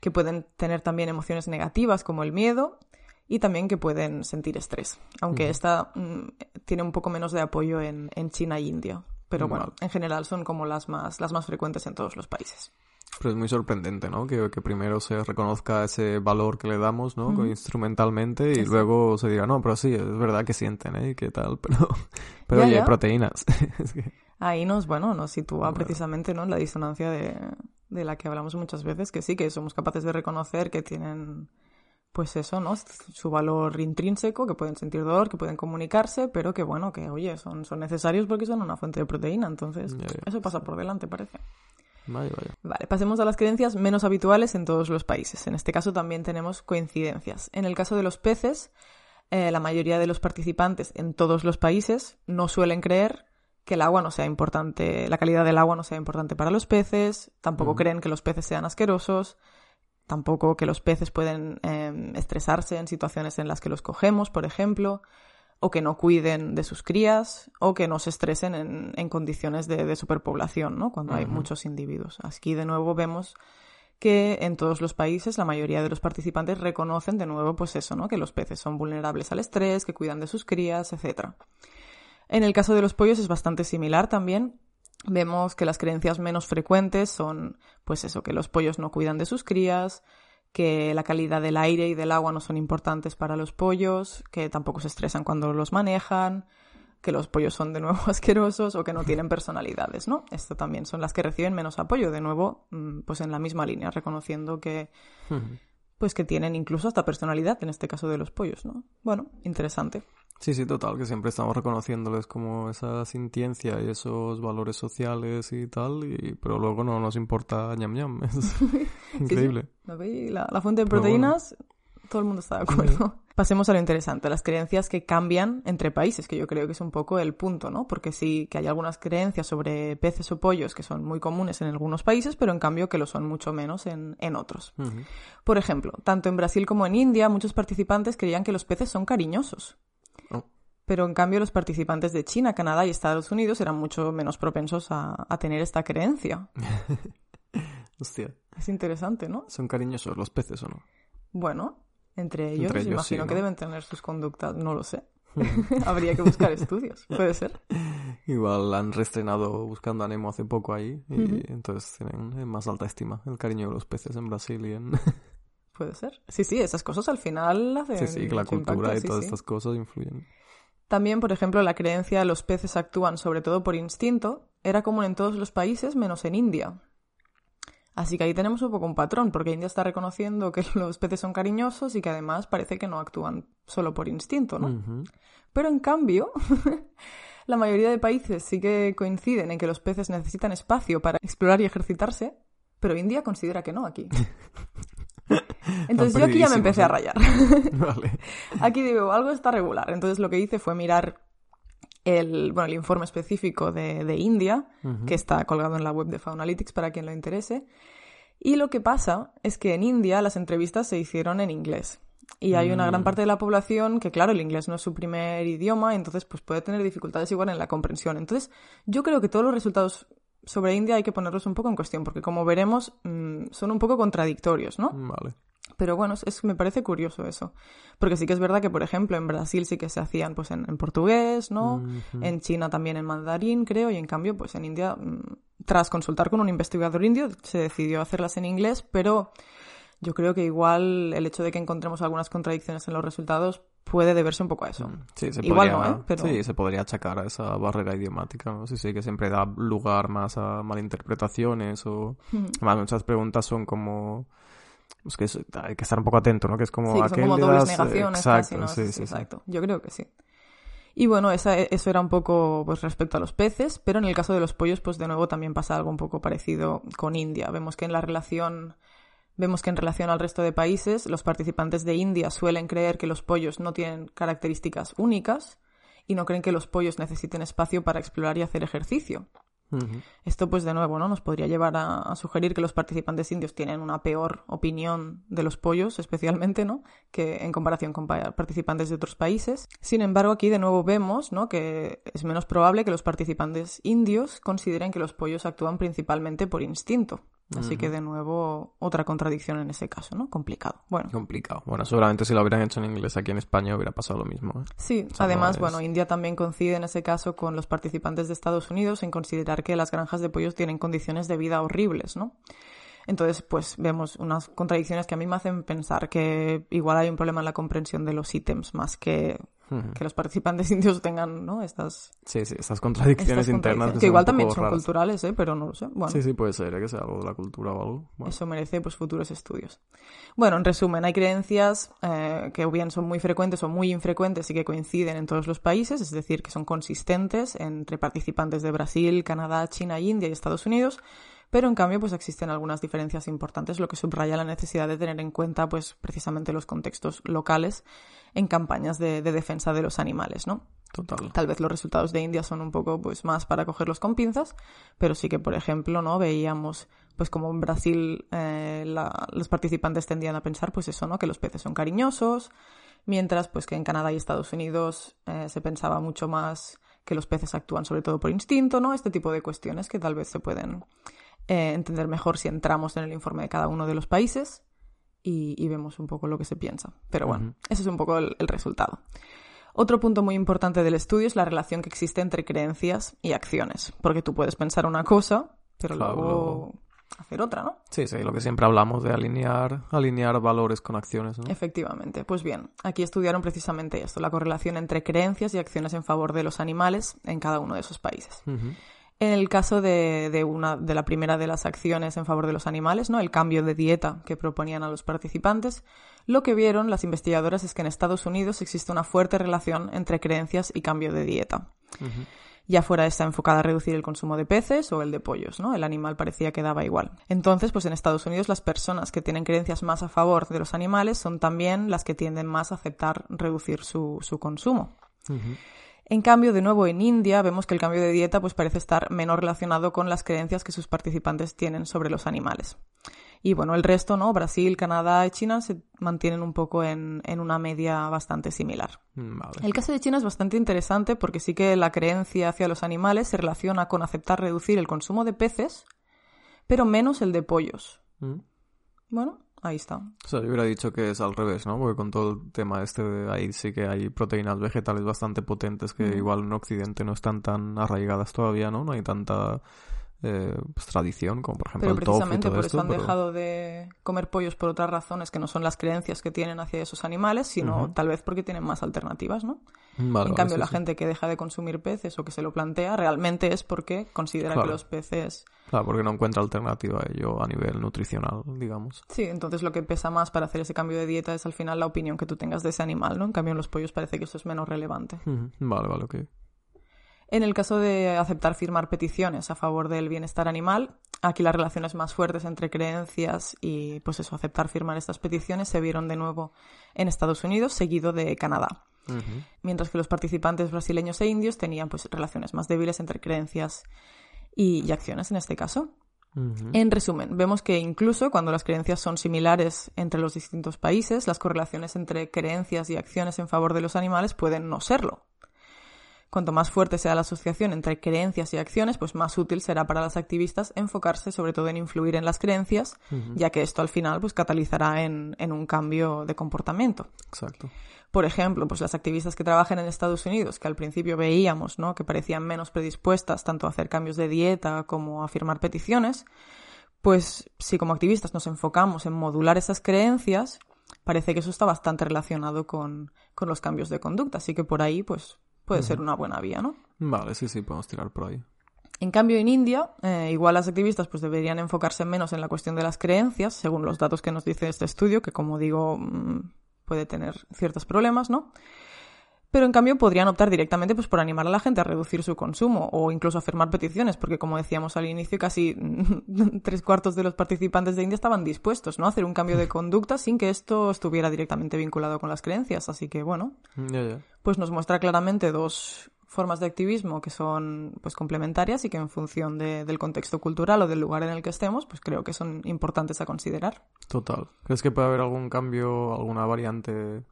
que pueden tener también emociones negativas como el miedo y también que pueden sentir estrés, aunque esta mm, tiene un poco menos de apoyo en, en China y India. Pero bueno, Vale. en general son como las más, las más frecuentes en todos los países. Pero es muy sorprendente, ¿no? Que, que primero se reconozca ese valor que le damos, ¿no? Instrumentalmente y luego se diga, no, pero sí, es verdad que sienten, ¿eh? ¿Qué tal? Pero, pero Ya, oye, ya. proteínas. Es que- Ahí nos, bueno, nos sitúa Bueno. precisamente ¿no? en la disonancia de, de la que hablamos muchas veces, que sí, que somos capaces de reconocer que tienen, pues eso, ¿no? Su valor intrínseco, que pueden sentir dolor, que pueden comunicarse, pero que bueno, que oye, son, son necesarios porque son una fuente de proteína, entonces Ya, ya. eso pasa por delante, parece. Vaya, vaya. Vale, pasemos a las creencias menos habituales en todos los países. En este caso también tenemos coincidencias. En el caso de los peces, eh, la mayoría de los participantes en todos los países no suelen creer que el agua no sea importante, la calidad del agua no sea importante para los peces, tampoco creen que los peces sean asquerosos, tampoco que los peces pueden eh, estresarse en situaciones en las que los cogemos, por ejemplo, o que no cuiden de sus crías, o que no se estresen en, en condiciones de, de superpoblación, ¿no? Cuando hay muchos individuos. Aquí de nuevo vemos que en todos los países la mayoría de los participantes reconocen de nuevo pues eso, ¿no? Que los peces son vulnerables al estrés, que cuidan de sus crías, etc. En el caso de los pollos es bastante similar también. Vemos que las creencias menos frecuentes son pues eso, que los pollos no cuidan de sus crías, que la calidad del aire y del agua no son importantes para los pollos, que tampoco se estresan cuando los manejan, que los pollos son de nuevo asquerosos o que no tienen personalidades, ¿no? Esto también son las que reciben menos apoyo, de nuevo, mm, pues en la misma línea, reconociendo que pues que tienen incluso hasta personalidad, en este caso de los pollos, ¿no? Bueno, interesante. Sí, sí, total, que siempre estamos reconociéndoles como esa sintiencia y esos valores sociales y tal, y, pero luego no nos importa ñam ñam. Es increíble. ¿Lo veis? La, la fuente de bueno. proteínas, todo el mundo está de acuerdo. Pasemos a lo interesante, las creencias que cambian entre países, que yo creo que es un poco el punto, ¿no? Porque sí que hay algunas creencias sobre peces o pollos que son muy comunes en algunos países, pero en cambio que lo son mucho menos en, en otros. Por ejemplo, tanto en Brasil como en India, muchos participantes creían que los peces son cariñosos. Pero en cambio los participantes de China, Canadá y Estados Unidos eran mucho menos propensos a, a tener esta creencia. Hostia, Es interesante, ¿no? ¿son cariñosos los peces o no? Bueno, entre ellos, Entre ellos imagino sí, que deben tener sus conductas, no lo sé. Habría que buscar estudios, puede ser. Igual han reestrenado Buscando a Nemo hace poco ahí y entonces tienen eh, más alta estima el cariño de los peces en Brasil y en... Puede ser. Sí, sí, esas cosas al final hacen sí, sí, la impacto, cultura y sí, todas sí. estas cosas influyen. También, por ejemplo, la creencia de los peces actúan sobre todo por instinto era común en todos los países menos en India. Así que ahí tenemos un poco un patrón, porque India está reconociendo que los peces son cariñosos y que además parece que no actúan solo por instinto, ¿no? Pero en cambio, la mayoría de países sí que coinciden en que los peces necesitan espacio para explorar y ejercitarse, pero India considera que no aquí. Entonces yo aquí ya me empecé a rayar. Vale. Aquí digo, algo está regular. Entonces lo que hice fue mirar el, bueno, el informe específico de, de India, que está colgado en la web de Faunalytics para quien lo interese. Y lo que pasa es que en India las entrevistas se hicieron en inglés. Y hay una gran Mm. parte de la población que, claro, el inglés no es su primer idioma, entonces pues puede tener dificultades igual en la comprensión. Entonces, yo creo que todos los resultados sobre India hay que ponerlos un poco en cuestión, porque como veremos, mm, son un poco contradictorios, ¿no? Vale. Pero bueno, es, me parece curioso eso. Porque sí que es verdad que, por ejemplo, en Brasil sí que se hacían pues en, en portugués, ¿no? En China también en mandarín, creo, y en cambio, pues en India, mm, tras consultar con un investigador indio, se decidió hacerlas en inglés, pero yo creo que igual el hecho de que encontremos algunas contradicciones en los resultados puede deberse un poco a eso. Mm, Sí, se Igual podría, no, ¿eh? Pero- sí, se podría achacar a esa barrera idiomática, ¿no? Sí, sí, que siempre da lugar más a malinterpretaciones o... Además, muchas preguntas son como... Es que es- hay que estar un poco atento, ¿no? Que es como... Sí, ¿a que son como le dobles das? negaciones Exacto, casi, ¿no? sí, sí. exacto. Yo creo que sí. Y bueno, esa- eso era un poco pues respecto a los peces, pero en el caso de los pollos, pues de nuevo también pasa algo un poco parecido con India. Vemos que en la relación, vemos que en relación al resto de países, los participantes de India suelen creer que los pollos no tienen características únicas y no creen que los pollos necesiten espacio para explorar y hacer ejercicio. Esto, pues, de nuevo, ¿no? Nos podría llevar a, sugerir que los participantes indios tienen una peor opinión de los pollos, especialmente, ¿no? Que en comparación con pa- participantes de otros países. Sin embargo, aquí de nuevo vemos, ¿no? Que es menos probable que los participantes indios consideren que los pollos actúan principalmente por instinto. Así que, de nuevo, otra contradicción en ese caso, ¿no? Complicado. Bueno. Complicado. Bueno, seguramente si lo hubieran hecho en inglés aquí en España hubiera pasado lo mismo. ¿eh? Sí, sea, además, no es- bueno, India también coincide en ese caso con los participantes de Estados Unidos en considerar que las granjas de pollos tienen condiciones de vida horribles, ¿no? Entonces, pues vemos unas contradicciones que a mí me hacen pensar que igual hay un problema en la comprensión de los ítems más que que los participantes indios tengan, ¿no? Estas, Sí, sí, estas contradicciones estas internas contradicciones, que, igual también son raras. culturales, ¿eh? Pero no lo sé. Bueno, Sí, sí, puede ser, ¿eh? que sea algo de la cultura o algo. Bueno. eso merece pues futuros estudios. Bueno, en resumen, hay creencias eh, que o bien son muy frecuentes o muy infrecuentes y que coinciden en todos los países, es decir, que son consistentes entre participantes de Brasil, Canadá, China, India y Estados Unidos, pero en cambio pues existen algunas diferencias importantes, lo que subraya la necesidad de tener en cuenta pues precisamente los contextos locales en campañas de, de defensa de los animales, ¿no? Total. Tal vez los resultados de India son un poco pues más para cogerlos con pinzas, pero sí que, por ejemplo, no veíamos pues como en Brasil eh, la- los participantes tendían a pensar pues eso, ¿no? Que los peces son cariñosos, mientras pues que en Canadá y Estados Unidos eh, se pensaba mucho más que los peces actúan sobre todo por instinto, ¿no? Este tipo de cuestiones que tal vez se pueden eh, entender mejor si entramos en el informe de cada uno de los países y, y vemos un poco lo que se piensa. Pero bueno, ese es un poco el- el resultado. Otro punto muy importante del estudio es la relación que existe entre creencias y acciones, porque tú puedes pensar una cosa, pero Claro, luego hacer otra, ¿no? Sí, sí, lo que siempre hablamos de alinear, alinear valores con acciones, ¿no? Efectivamente. Pues bien, aquí estudiaron precisamente esto, la correlación entre creencias y acciones en favor de los animales en cada uno de esos países. Ujú. En el caso de, de una de la primera de las acciones en favor de los animales, ¿no? El cambio de dieta que proponían a los participantes, lo que vieron las investigadoras es que en Estados Unidos existe una fuerte relación entre creencias y cambio de dieta. Ya fuera esta enfocada a reducir el consumo de peces o el de pollos, ¿no? El animal parecía que daba igual. Entonces, pues en Estados Unidos las personas que tienen creencias más a favor de los animales son también las que tienden más a aceptar reducir su, su consumo. En cambio, de nuevo en India vemos que el cambio de dieta pues parece estar menos relacionado con las creencias que sus participantes tienen sobre los animales. Y bueno, el resto, ¿no? Brasil, Canadá y China se mantienen un poco en, en una media bastante similar. Mm, Vale. El caso de China es bastante interesante porque sí que la creencia hacia los animales se relaciona con aceptar reducir el consumo de peces, pero menos el de pollos. Mm. Bueno, ahí está. O sea, yo hubiera dicho que es al revés, ¿no? Porque con todo el tema este de ahí sí que hay proteínas vegetales bastante potentes que Mm. igual en Occidente no están tan arraigadas todavía, ¿no? No hay tanta eh, pues, tradición como por ejemplo Pero el tofu y precisamente todo por esto. eso han pero- dejado de comer pollos por otras razones que no son las creencias que tienen hacia esos animales, sino tal vez porque tienen más alternativas, ¿no? Vale, en cambio, la sí. gente que deja de consumir peces o que se lo plantea realmente es porque considera Claro. que los peces... Claro, porque no encuentra alternativa a ello a nivel nutricional, digamos. Sí, entonces lo que pesa más para hacer ese cambio de dieta es al final la opinión que tú tengas de ese animal, ¿no? En cambio, en los pollos parece que eso es menos relevante. Vale, vale, ok. En el caso de aceptar firmar peticiones a favor del bienestar animal, aquí las relaciones más fuertes entre creencias y, pues eso, aceptar firmar estas peticiones se vieron de nuevo en Estados Unidos, seguido de Canadá. Mientras que los participantes brasileños e indios tenían, pues, relaciones más débiles entre creencias y, y acciones en este caso. En resumen, vemos que incluso cuando las creencias son similares entre los distintos países, las correlaciones entre creencias y acciones en favor de los animales pueden no serlo. Cuanto más fuerte sea la asociación entre creencias y acciones, pues más útil será para las activistas enfocarse sobre todo en influir en las creencias, ya que esto al final pues catalizará en, en un cambio de comportamiento. Exacto. Por ejemplo, pues las activistas que trabajan en Estados Unidos, que al principio veíamos, ¿no? que parecían menos predispuestas tanto a hacer cambios de dieta como a firmar peticiones, pues si como activistas nos enfocamos en modular esas creencias, parece que eso está bastante relacionado con, con los cambios de conducta, así que por ahí pues puede ser una buena vía, ¿no? Vale, sí, sí, podemos tirar por ahí. En cambio, en India, eh, igual las activistas pues deberían enfocarse menos en la cuestión de las creencias, según los datos que nos dice este estudio, que como digo, mm, puede tener ciertos problemas, ¿no? Pero en cambio podrían optar directamente pues, por animar a la gente a reducir su consumo o incluso a firmar peticiones, porque como decíamos al inicio, casi tres cuartos de los participantes de India estaban dispuestos ¿no? a hacer un cambio de conducta sin que esto estuviera directamente vinculado con las creencias. Así que bueno, pues nos muestra claramente dos formas de activismo que son pues complementarias y que en función del contexto cultural o del lugar en el que estemos, pues creo que son importantes a considerar. Total. ¿Crees que puede haber algún cambio, alguna variante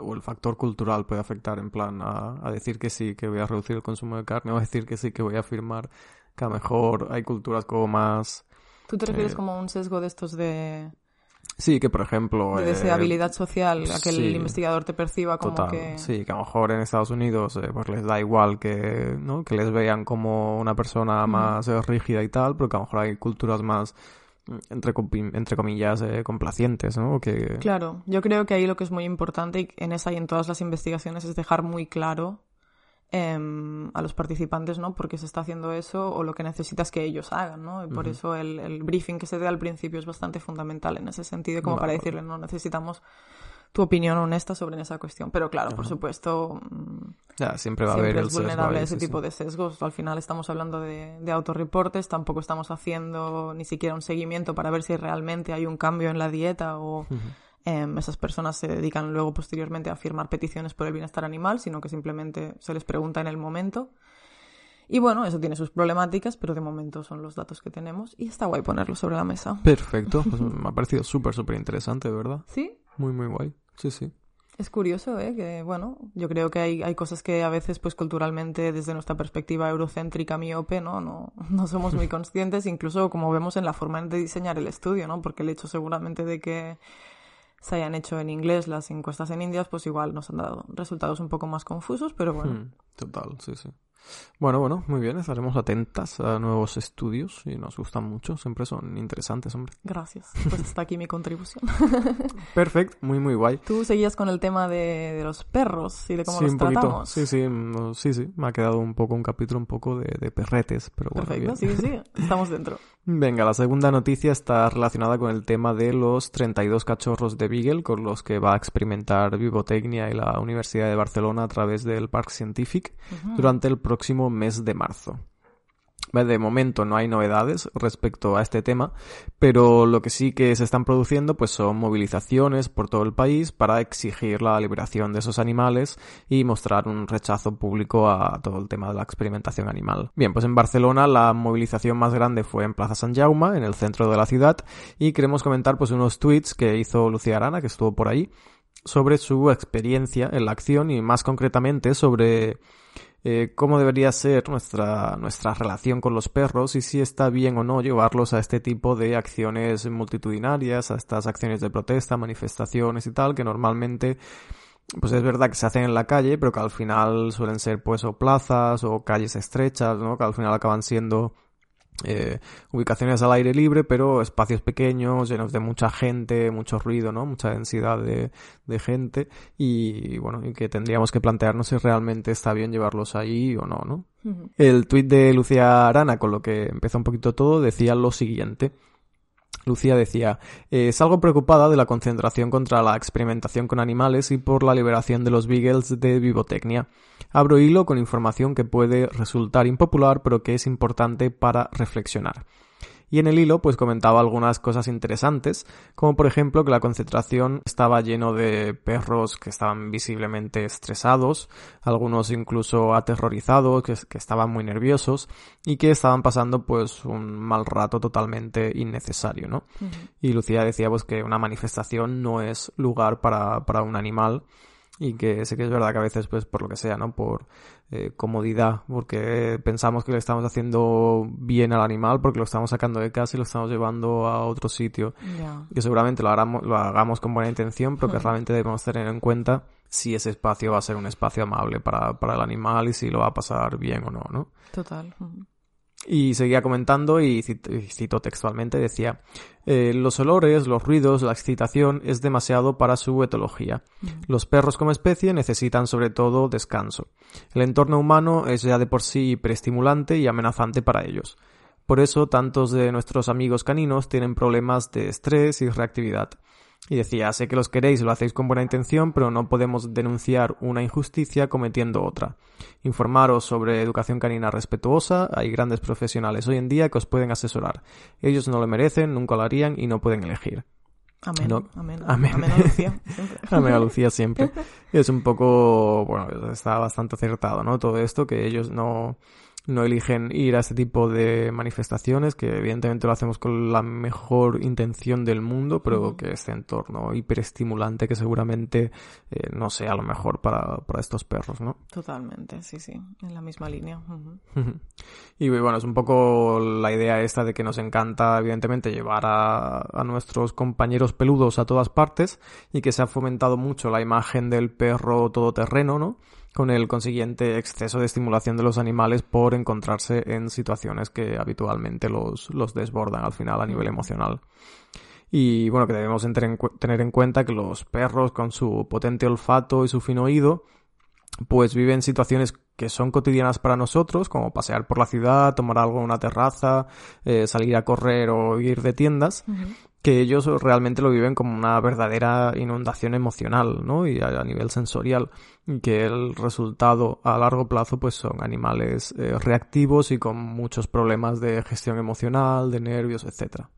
o el factor cultural puede afectar en plan a, decir que sí, que voy a reducir el consumo de carne o a decir que sí, que voy a afirmar que a lo mejor hay culturas como más... ¿Tú te refieres eh, como a un sesgo de estos de... Sí, que por ejemplo... De deseabilidad eh, social, a que el investigador te perciba como que... Sí, que a lo mejor en Estados Unidos eh, pues les da igual que, ¿no? que les vean como una persona más rígida y tal, pero que a lo mejor hay culturas más entre, entre comillas, eh, complacientes, ¿no? Que... Claro, yo creo que ahí lo que es muy importante y en esa y en todas las investigaciones es dejar muy claro em, a los participantes, ¿no? Por qué se está haciendo eso o lo que necesitas que ellos hagan, ¿no? Y por eso el, el, briefing que se dé al principio es bastante fundamental en ese sentido, como para decirle, no necesitamos tu opinión honesta sobre esa cuestión. Pero claro, por supuesto, mm, ya, siempre va a haber es vulnerable a ese tipo de sesgos. Al final estamos hablando de, de autorreportes, tampoco estamos haciendo ni siquiera un seguimiento para ver si realmente hay un cambio en la dieta o em, esas personas se dedican luego posteriormente a firmar peticiones por el bienestar animal, sino que simplemente se les pregunta en el momento. Y bueno, eso tiene sus problemáticas, pero de momento son los datos que tenemos y está guay ponerlo sobre la mesa. Perfecto, pues me ha parecido súper, súper interesante, ¿verdad? Sí. Muy, muy guay. Sí, sí. Es curioso, ¿eh? Que, bueno, yo creo que hay, hay cosas que a veces, pues culturalmente, desde nuestra perspectiva eurocéntrica, miope, ¿no? No, no somos muy conscientes, incluso como vemos en la forma de diseñar el estudio, ¿no? Porque el hecho seguramente de que se hayan hecho en inglés las encuestas en Indias, pues igual nos han dado resultados un poco más confusos, pero bueno. Hmm, total, sí, sí. Bueno, bueno, muy bien, estaremos atentas a nuevos estudios y nos gustan mucho, siempre son interesantes, hombre. Gracias, pues está aquí mi contribución. Perfecto, muy, muy guay. Tú seguías con el tema de, los perros y de cómo los un tratamos. Sí, sí, sí, sí, me ha quedado un poco un capítulo un poco de, perretes, pero bueno. Perfecto, sí, sí, estamos dentro. Venga, la segunda noticia está relacionada con el tema de los 32 cachorros de Beagle con los que va a experimentar Vivotecnia y la Universidad de Barcelona a través del Parc Scientific durante el próximo mes de marzo. De momento no hay novedades respecto a este tema, pero lo que sí que se están produciendo pues son movilizaciones por todo el país para exigir la liberación de esos animales y mostrar un rechazo público a todo el tema de la experimentación animal. Bien, pues en Barcelona la movilización más grande fue en Plaza San Jaume, en el centro de la ciudad, y queremos comentar pues unos tweets que hizo Lucía Arana, que estuvo por ahí, sobre su experiencia en la acción y más concretamente sobre eh, cómo debería ser nuestra, nuestra relación con los perros y si está bien o no llevarlos a este tipo de acciones multitudinarias, a estas acciones de protesta, manifestaciones y tal, que normalmente pues es verdad que se hacen en la calle, pero que al final suelen ser pues o plazas o calles estrechas, ¿no? Que al final acaban siendo eh, ubicaciones al aire libre, pero espacios pequeños, llenos de mucha gente, mucho ruido, ¿no? Mucha densidad de, de gente y, bueno, y que tendríamos que plantearnos si realmente está bien llevarlos ahí o no, ¿no? El tuit de Lucía Arana, con lo que empezó un poquito todo, decía lo siguiente. Lucía decía, eh, salgo preocupada de la concentración contra la experimentación con animales y por la liberación de los beagles de vivotecnia. Abro hilo con información que puede resultar impopular pero que es importante para reflexionar y en el hilo pues comentaba algunas cosas interesantes, como por ejemplo que la concentración estaba lleno de perros que estaban visiblemente estresados, algunos incluso aterrorizados, que, estaban muy nerviosos y que estaban pasando pues un mal rato totalmente innecesario, ¿no? Y Lucía decía pues que una manifestación no es lugar para, para un animal y que sé que es verdad que a veces pues por lo que sea no por eh, comodidad porque pensamos que le estamos haciendo bien al animal porque lo estamos sacando de casa y lo estamos llevando a otro sitio. Que seguramente lo hagamos, lo hagamos con buena intención pero que realmente debemos tener en cuenta si ese espacio va a ser un espacio amable para, para el animal y si lo va a pasar bien o no no total Y seguía comentando y cito, textualmente, decía, eh, los olores, los ruidos, la excitación es demasiado para su etología. Los perros como especie necesitan sobre todo descanso. El entorno humano es ya de por sí hiperestimulante y amenazante para ellos. Por eso tantos de nuestros amigos caninos tienen problemas de estrés y reactividad. Y decía, sé que los queréis lo hacéis con buena intención, pero no podemos denunciar una injusticia cometiendo otra. Informaros sobre educación canina respetuosa, hay grandes profesionales hoy en día que os pueden asesorar. Ellos no lo merecen, nunca lo harían y no pueden elegir. Amén, amén, amén. Amén a Lucía, siempre. amén a Lucía siempre. Es un poco, bueno, está bastante acertado, ¿no? Todo esto, que ellos no, no eligen ir a este tipo de manifestaciones, que evidentemente lo hacemos con la mejor intención del mundo, pero que este entorno hiperestimulante que seguramente eh, no sea lo mejor para, para, estos perros, ¿no? Totalmente, sí, sí, en la misma línea. Y bueno, es un poco la idea esta de que nos encanta, evidentemente, llevar a, a nuestros compañeros peludos a todas partes y que se ha fomentado mucho la imagen del perro todoterreno, ¿no? Con el consiguiente exceso de estimulación de los animales por encontrarse en situaciones que habitualmente los, los desbordan al final a nivel emocional. Y bueno, que debemos tener en cuenta que los perros con su potente olfato y su fino oído pues viven situaciones que son cotidianas para nosotros, como pasear por la ciudad, tomar algo en una terraza, eh, salir a correr o ir de tiendas, que ellos realmente lo viven como una verdadera inundación emocional, ¿no? Y a, nivel sensorial, y que el resultado a largo plazo pues son animales eh, reactivos y con muchos problemas de gestión emocional, de nervios, etcétera.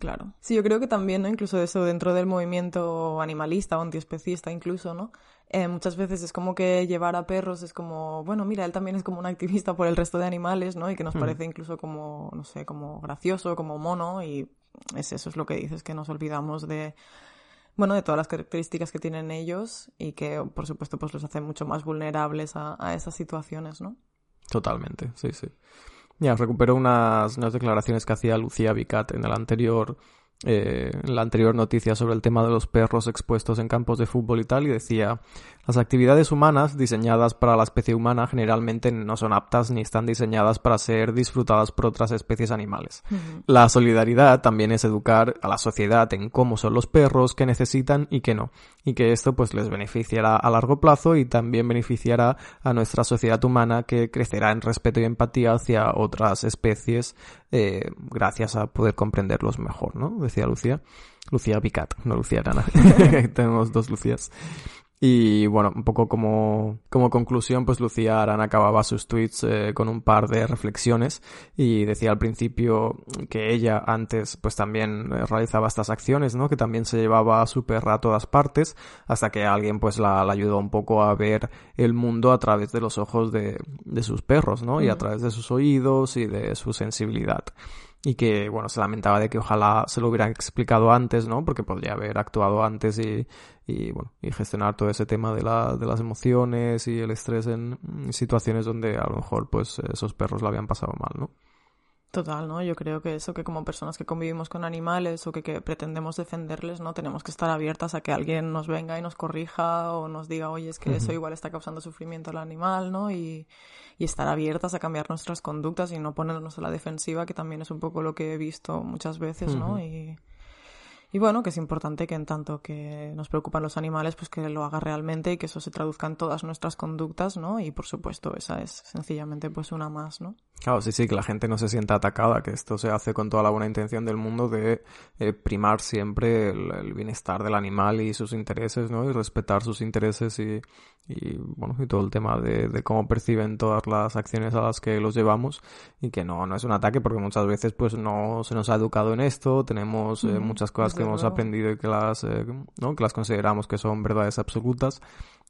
Claro. Sí, yo creo que también, ¿no? Incluso eso dentro del movimiento animalista o antiespecista incluso, ¿no? Eh, muchas veces es como que llevar a perros es como, bueno, mira, él también es como un activista por el resto de animales, ¿no? Y que nos parece incluso como, no sé, como gracioso, como mono y es eso es lo que dices, que nos olvidamos de, bueno, de todas las características que tienen ellos y que, por supuesto, pues los hace mucho más vulnerables a, esas situaciones, ¿no? Totalmente, sí, sí. Ya, recupero unas, unas declaraciones que hacía Lucía Vicat en el anterior eh, la anterior noticia sobre el tema de los perros expuestos en campos de fútbol y tal, y decía, las actividades humanas diseñadas para la especie humana generalmente no son aptas ni están diseñadas para ser disfrutadas por otras especies animales. La solidaridad también es educar a la sociedad en cómo son los perros, qué necesitan y qué no. Y que esto pues les beneficiará a largo plazo y también beneficiará a nuestra sociedad humana que crecerá en respeto y empatía hacia otras especies eh, gracias a poder comprenderlos mejor, ¿no? Decía Lucía. Lucía Picat, no Lucía Arana. Tenemos dos Lucías. Y bueno, un poco como, como conclusión, pues Lucía Arana acababa sus tweets eh, con un par de reflexiones y decía al principio que ella antes pues también eh, realizaba estas acciones, ¿no? Que también se llevaba a su perra a todas partes hasta que alguien pues la, ayudó un poco a ver el mundo a través de los ojos de, de sus perros, ¿no? Y a través de sus oídos y de su sensibilidad y que, bueno, se lamentaba de que ojalá se lo hubiera explicado antes, ¿no? Porque podría haber actuado antes y, y bueno, y gestionar todo ese tema de, de las emociones y el estrés en situaciones donde a lo mejor pues esos perros lo habían pasado mal, ¿no? Total, ¿no? Yo creo que eso, que como personas que convivimos con animales o que, que, pretendemos defenderles, ¿no? Tenemos que estar abiertas a que alguien nos venga y nos corrija o nos diga, oye, es que eso igual está causando sufrimiento al animal, ¿no? Y, y estar abiertas a cambiar nuestras conductas y no ponernos a la defensiva, que también es un poco lo que he visto muchas veces, ¿no? Y y bueno, que es importante que en tanto que nos preocupan los animales, pues que lo haga realmente y que eso se traduzca en todas nuestras conductas, ¿no? Y por supuesto, esa es sencillamente pues una más, ¿no? Claro, sí, sí, que la gente no se sienta atacada, que esto se hace con toda la buena intención del mundo de eh, primar siempre el, bienestar del animal y sus intereses, ¿no? Y respetar sus intereses y, y bueno, y todo el tema de, de, cómo perciben todas las acciones a las que los llevamos y que no, no es un ataque porque muchas veces pues no se nos ha educado en esto, tenemos eh, muchas cosas que hemos aprendido y que las, eh, ¿no? que las consideramos que son verdades absolutas.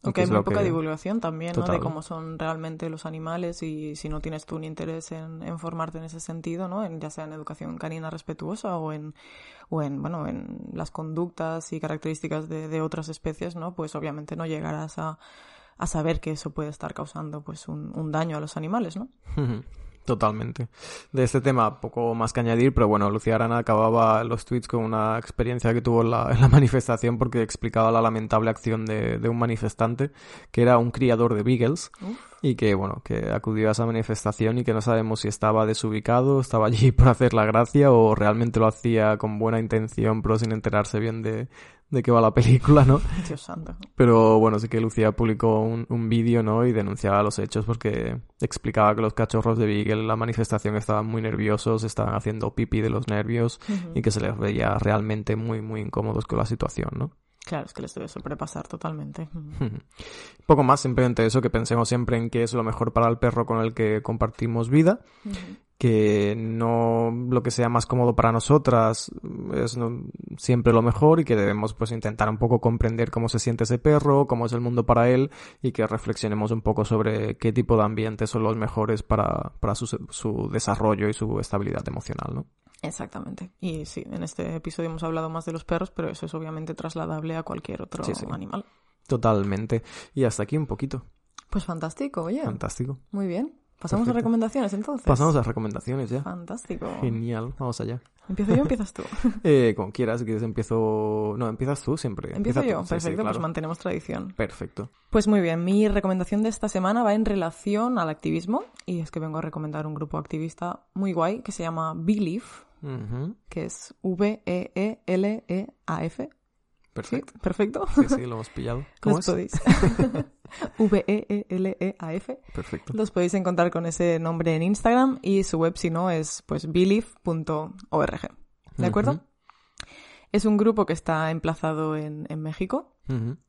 Aunque hay muy poca divulgación también, ¿no? De cómo son realmente los animales y si no tienes tú un interés en, en, formarte en ese sentido, ¿no? En, ya sea en educación canina respetuosa o en, o en, bueno, en las conductas y características de, de otras especies, ¿no? Pues obviamente no llegarás a, a saber que eso puede estar causando pues un, un daño a los animales, ¿no? Totalmente. De este tema, poco más que añadir, pero bueno, Lucía Arana acababa los tweets con una experiencia que tuvo en la, en la manifestación porque explicaba la lamentable acción de, de, un manifestante que era un criador de beagles y que, bueno, que acudió a esa manifestación y que no sabemos si estaba desubicado, estaba allí por hacer la gracia o realmente lo hacía con buena intención pero sin enterarse bien de, de qué va la película, ¿no? Dios santo. Pero bueno, sí que Lucía publicó un, un vídeo, ¿no? Y denunciaba los hechos porque explicaba que los cachorros de Beagle en la manifestación estaban muy nerviosos, estaban haciendo pipí de los nervios uh -huh. y que se les veía realmente muy, muy incómodos con la situación, ¿no? Claro, es que les debe sobrepasar totalmente. Poco más, simplemente eso, que pensemos siempre en qué es lo mejor para el perro con el que compartimos vida. Uh -huh que no lo que sea más cómodo para nosotras es no, siempre lo mejor y que debemos pues intentar un poco comprender cómo se siente ese perro, cómo es el mundo para él y que reflexionemos un poco sobre qué tipo de ambientes son los mejores para, para su, su desarrollo y su estabilidad emocional, ¿no? Exactamente. Y sí, en este episodio hemos hablado más de los perros, pero eso es obviamente trasladable a cualquier otro sí, sí. animal. Totalmente. Y hasta aquí un poquito. Pues fantástico, oye. Fantástico. Muy bien. ¿Pasamos Perfecto. a recomendaciones entonces? Pasamos a recomendaciones ya. Fantástico. Genial, vamos allá. ¿Empiezo yo o empiezas tú? eh, como quieras, si quieres empiezo... No, empiezas tú siempre. ¿Empiezo Empieza yo? tú. Perfecto, sí, claro. pues mantenemos tradición. Perfecto. Pues muy bien, mi recomendación de esta semana va en relación al activismo y es que vengo a recomendar un grupo activista muy guay que se llama Uh -huh. que es V-E-E-L-E-A-F. Perfecto. ¿Sí? ¿Perfecto? Sí, sí, lo hemos pillado. ¿Cómo Los es? podéis. V-E-E-L-E-A-F. Perfecto. Los podéis encontrar con ese nombre en Instagram y su web, si no, es pues believe.org. ¿De acuerdo? Es un grupo que está emplazado en, en México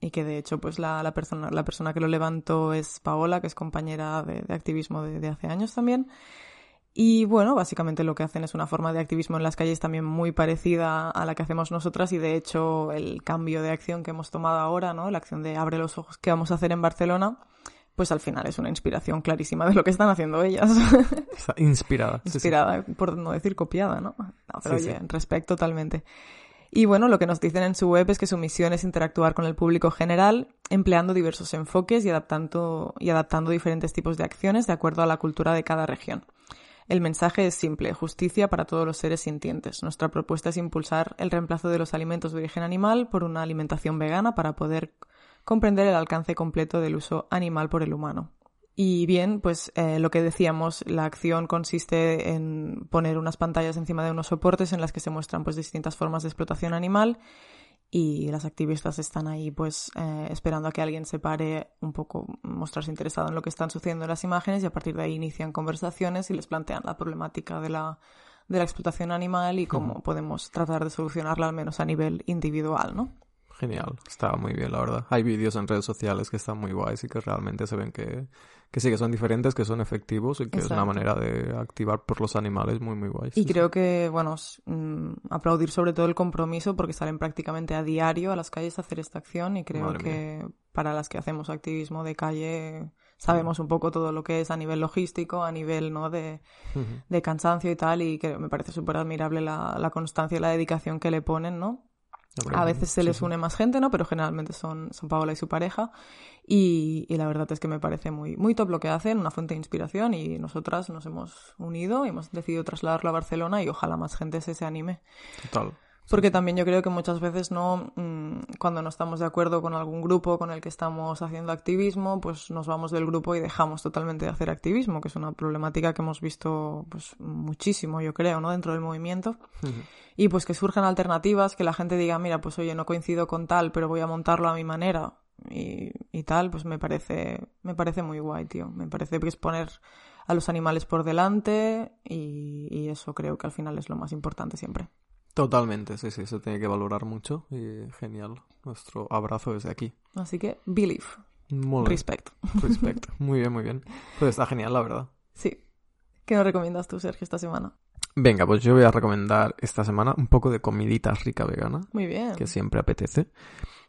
y que de hecho pues la, la persona, la persona que lo levantó es Paola, que es compañera de, de activismo de, de hace años también. Y bueno, básicamente lo que hacen es una forma de activismo en las calles también muy parecida a la que hacemos nosotras y de hecho el cambio de acción que hemos tomado ahora, ¿no? La acción de abre los ojos que vamos a hacer en Barcelona, pues al final es una inspiración clarísima de lo que están haciendo ellas. Está inspirada. Sí, sí. Inspirada, por no decir copiada, ¿no? No, pero Sí, oye, sí. respecto totalmente. Y bueno, lo que nos dicen en su web es que su misión es interactuar con el público general, empleando diversos enfoques y adaptando, y adaptando diferentes tipos de acciones de acuerdo a la cultura de cada región. El mensaje es simple, justicia para todos los seres sintientes. Nuestra propuesta es impulsar el reemplazo de los alimentos de origen animal por una alimentación vegana para poder comprender el alcance completo del uso animal por el humano. Y bien, pues eh, lo que decíamos, la acción consiste en poner unas pantallas encima de unos soportes en las que se muestran pues distintas formas de explotación animal y las activistas están ahí pues eh, esperando a que alguien se pare un poco, mostrarse interesado en lo que están sucediendo en las imágenes y a partir de ahí inician conversaciones y les plantean la problemática de la, de la explotación animal y cómo podemos tratar de solucionarla al menos a nivel individual, ¿no? Genial. Está muy bien, la verdad. Hay vídeos en redes sociales que están muy guays y que realmente se ven que, que sí, que son diferentes, que son efectivos y que es una manera de activar por los animales muy, muy guays. Y Sí, creo que, bueno, mm, aplaudir sobre todo el compromiso porque salen prácticamente a diario a las calles a hacer esta acción y creo Madre que para las que hacemos activismo de calle sabemos un poco todo lo que es a nivel logístico, a nivel, ¿no? De, de cansancio y tal y que me parece súper admirable la, la constancia y la dedicación que le ponen, ¿no? A veces se les une más gente, ¿no? Pero generalmente son, son Paola y su pareja. Y, y la verdad es que me parece muy, muy top lo que hacen, una fuente de inspiración. Y nosotras nos hemos unido y hemos decidido trasladarlo a Barcelona y ojalá más gente se, se anime. Total. Porque también yo creo que muchas veces no, mm, cuando no estamos de acuerdo con algún grupo con el que estamos haciendo activismo, pues nos vamos del grupo y dejamos totalmente de hacer activismo, que es una problemática que hemos visto pues muchísimo, yo creo, ¿no? Dentro del movimiento. Y pues que surjan alternativas, que la gente diga, mira, pues oye, no coincido con tal, pero voy a montarlo a mi manera y, y tal, pues me parece, me parece muy guay, tío. Me parece que es poner a los animales por delante y, y eso creo que al final es lo más importante siempre. Totalmente, sí, sí, se tiene que valorar mucho y genial. Nuestro abrazo desde aquí. Así que, believe, Muy bien. respect. Respect. Muy bien, muy bien. Pues está genial, la verdad. Sí. ¿Qué nos recomiendas tú, Sergio, esta semana? Venga, pues yo voy a recomendar esta semana un poco de comidita rica vegana, Muy bien. que siempre apetece.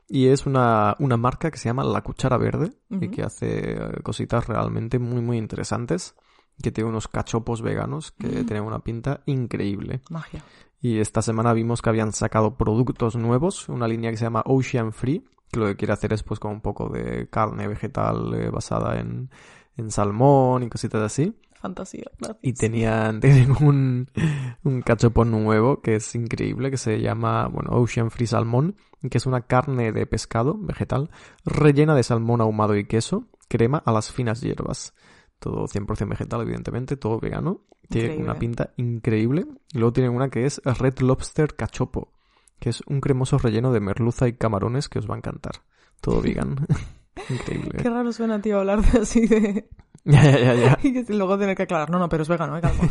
Y es una, una marca que se llama La Cuchara Verde y que hace eh, cositas realmente muy, muy interesantes. Que tiene unos cachopos veganos que Mm. tienen una pinta increíble. Magia. Y esta semana vimos que habían sacado productos nuevos, una línea que se llama Ocean Free, que lo que quiere hacer es pues con un poco de carne vegetal eh, basada en, en salmón y cositas así. fantasía. Gracias. Y tenían, tienen un, un cachopo nuevo que es increíble, que se llama, bueno, Ocean Free Salmon, que es una carne de pescado vegetal rellena de salmón ahumado y queso, crema a las finas hierbas. Todo 100% vegetal, evidentemente, todo vegano. Tiene Increíble. una pinta increíble. Y luego tienen una que es Red Lobster Cachopo, que es un cremoso relleno de merluza y camarones que os va a encantar. Todo vegan. increíble. Qué raro suena, tío, hablar de así de... Ya, ya, ya, ya. Y luego tener que aclarar. No, no, pero es vegano, ¿eh? Calma.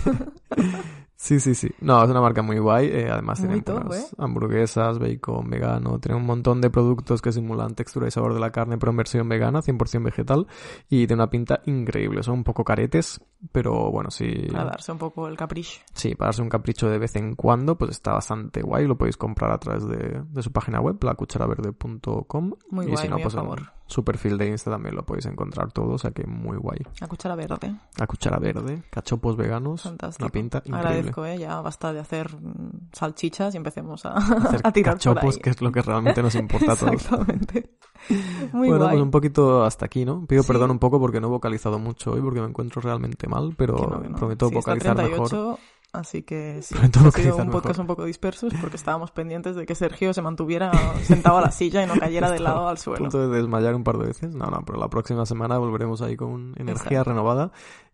Sí, sí, sí. No, es una marca muy guay. eh, además Muy tienen top, unas ¿eh? hamburguesas, bacon, vegano. Tienen un montón de productos que simulan textura y sabor de la carne, pero en versión vegana, 100% vegetal. Y de una pinta increíble. Son un poco caretes, pero bueno, sí. Para darse un poco el capricho. Sí, para darse un capricho de vez en cuando, pues está bastante guay. Lo podéis comprar a través de, de su página web, lacucharaverde.com. Muy y guay, si no, muy pues favor. Su perfil de Insta también lo podéis encontrar todo, o sea que muy guay. La cuchara verde. La cuchara verde, cachopos veganos, Fantástico. una pinta increíble. Agradezco, ¿eh? Ya basta de hacer mm, salchichas y empecemos a, Hacer a tirar por cachopos, ahí. que es lo que realmente nos importa a todos. Exactamente. Muy bueno, guay. pues un poquito hasta aquí, ¿no? Pido Sí. perdón un poco porque no he vocalizado mucho hoy, porque me encuentro realmente mal, pero Que no, que no. prometo Sí, vocalizar 38, mejor. Así que sí, ha sido un podcast mejor. un poco dispersos porque estábamos pendientes de que Sergio se mantuviera sentado a la silla y no cayera de lado al A suelo. punto de desmayar un par de veces. No, no, pero la próxima semana volveremos ahí con energía Exacto. renovada.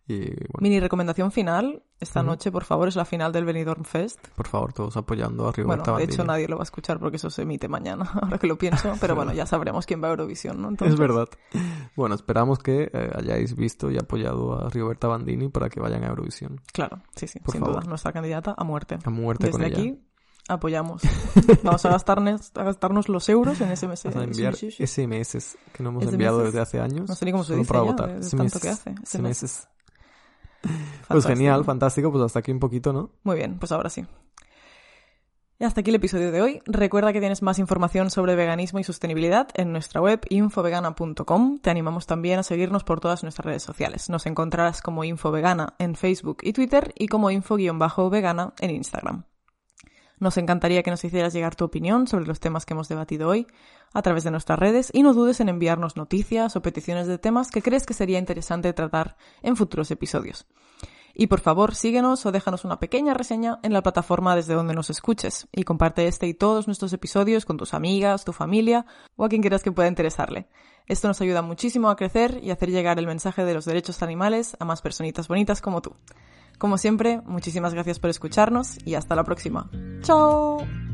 Y bueno, Mini recomendación final. Esta noche, por favor, es la final del Benidorm Fest. por favor, todos apoyando a Bueno, Rigoberta de hecho nadie lo va a escuchar porque eso se emite mañana, ahora que lo pienso. Pero bueno, ya sabremos quién va a Eurovisión, ¿no? Entonces, Es verdad. Bueno, esperamos que eh, hayáis visto y apoyado a Rigoberta Bandini para que vayan a Eurovisión. Claro, sí, sí, Por sin favor. duda. Nuestra candidata a muerte. A muerte Desde con ella. aquí apoyamos. Vamos a gastarnos, a gastarnos los euros en SMS. Vas a enviar. SMS que no hemos SMS. enviado desde hace años. No sé ni cómo se dice para ya, votar. de SMS. tanto que hace. SMS. Pues genial, fantástico. Pues hasta aquí un poquito, ¿no? Muy bien, pues ahora sí. Y hasta aquí el episodio de hoy. Recuerda que tienes más información sobre veganismo y sostenibilidad en nuestra web infovegana.com. Te animamos también a seguirnos por todas nuestras redes sociales. Nos encontrarás como Infovegana en Facebook y Twitter y como info-vegana en Instagram. Nos encantaría que nos hicieras llegar tu opinión sobre los temas que hemos debatido hoy a través de nuestras redes y no dudes en enviarnos noticias o peticiones de temas que crees que sería interesante tratar en futuros episodios. Y por favor, síguenos o déjanos una pequeña reseña en la plataforma desde donde nos escuches y comparte este y todos nuestros episodios con tus amigas, tu familia o a quien quieras que pueda interesarle. Esto nos ayuda muchísimo a crecer y hacer llegar el mensaje de los derechos animales a más personitas bonitas como tú. Como siempre, muchísimas gracias por escucharnos y hasta la próxima. ¡Chao!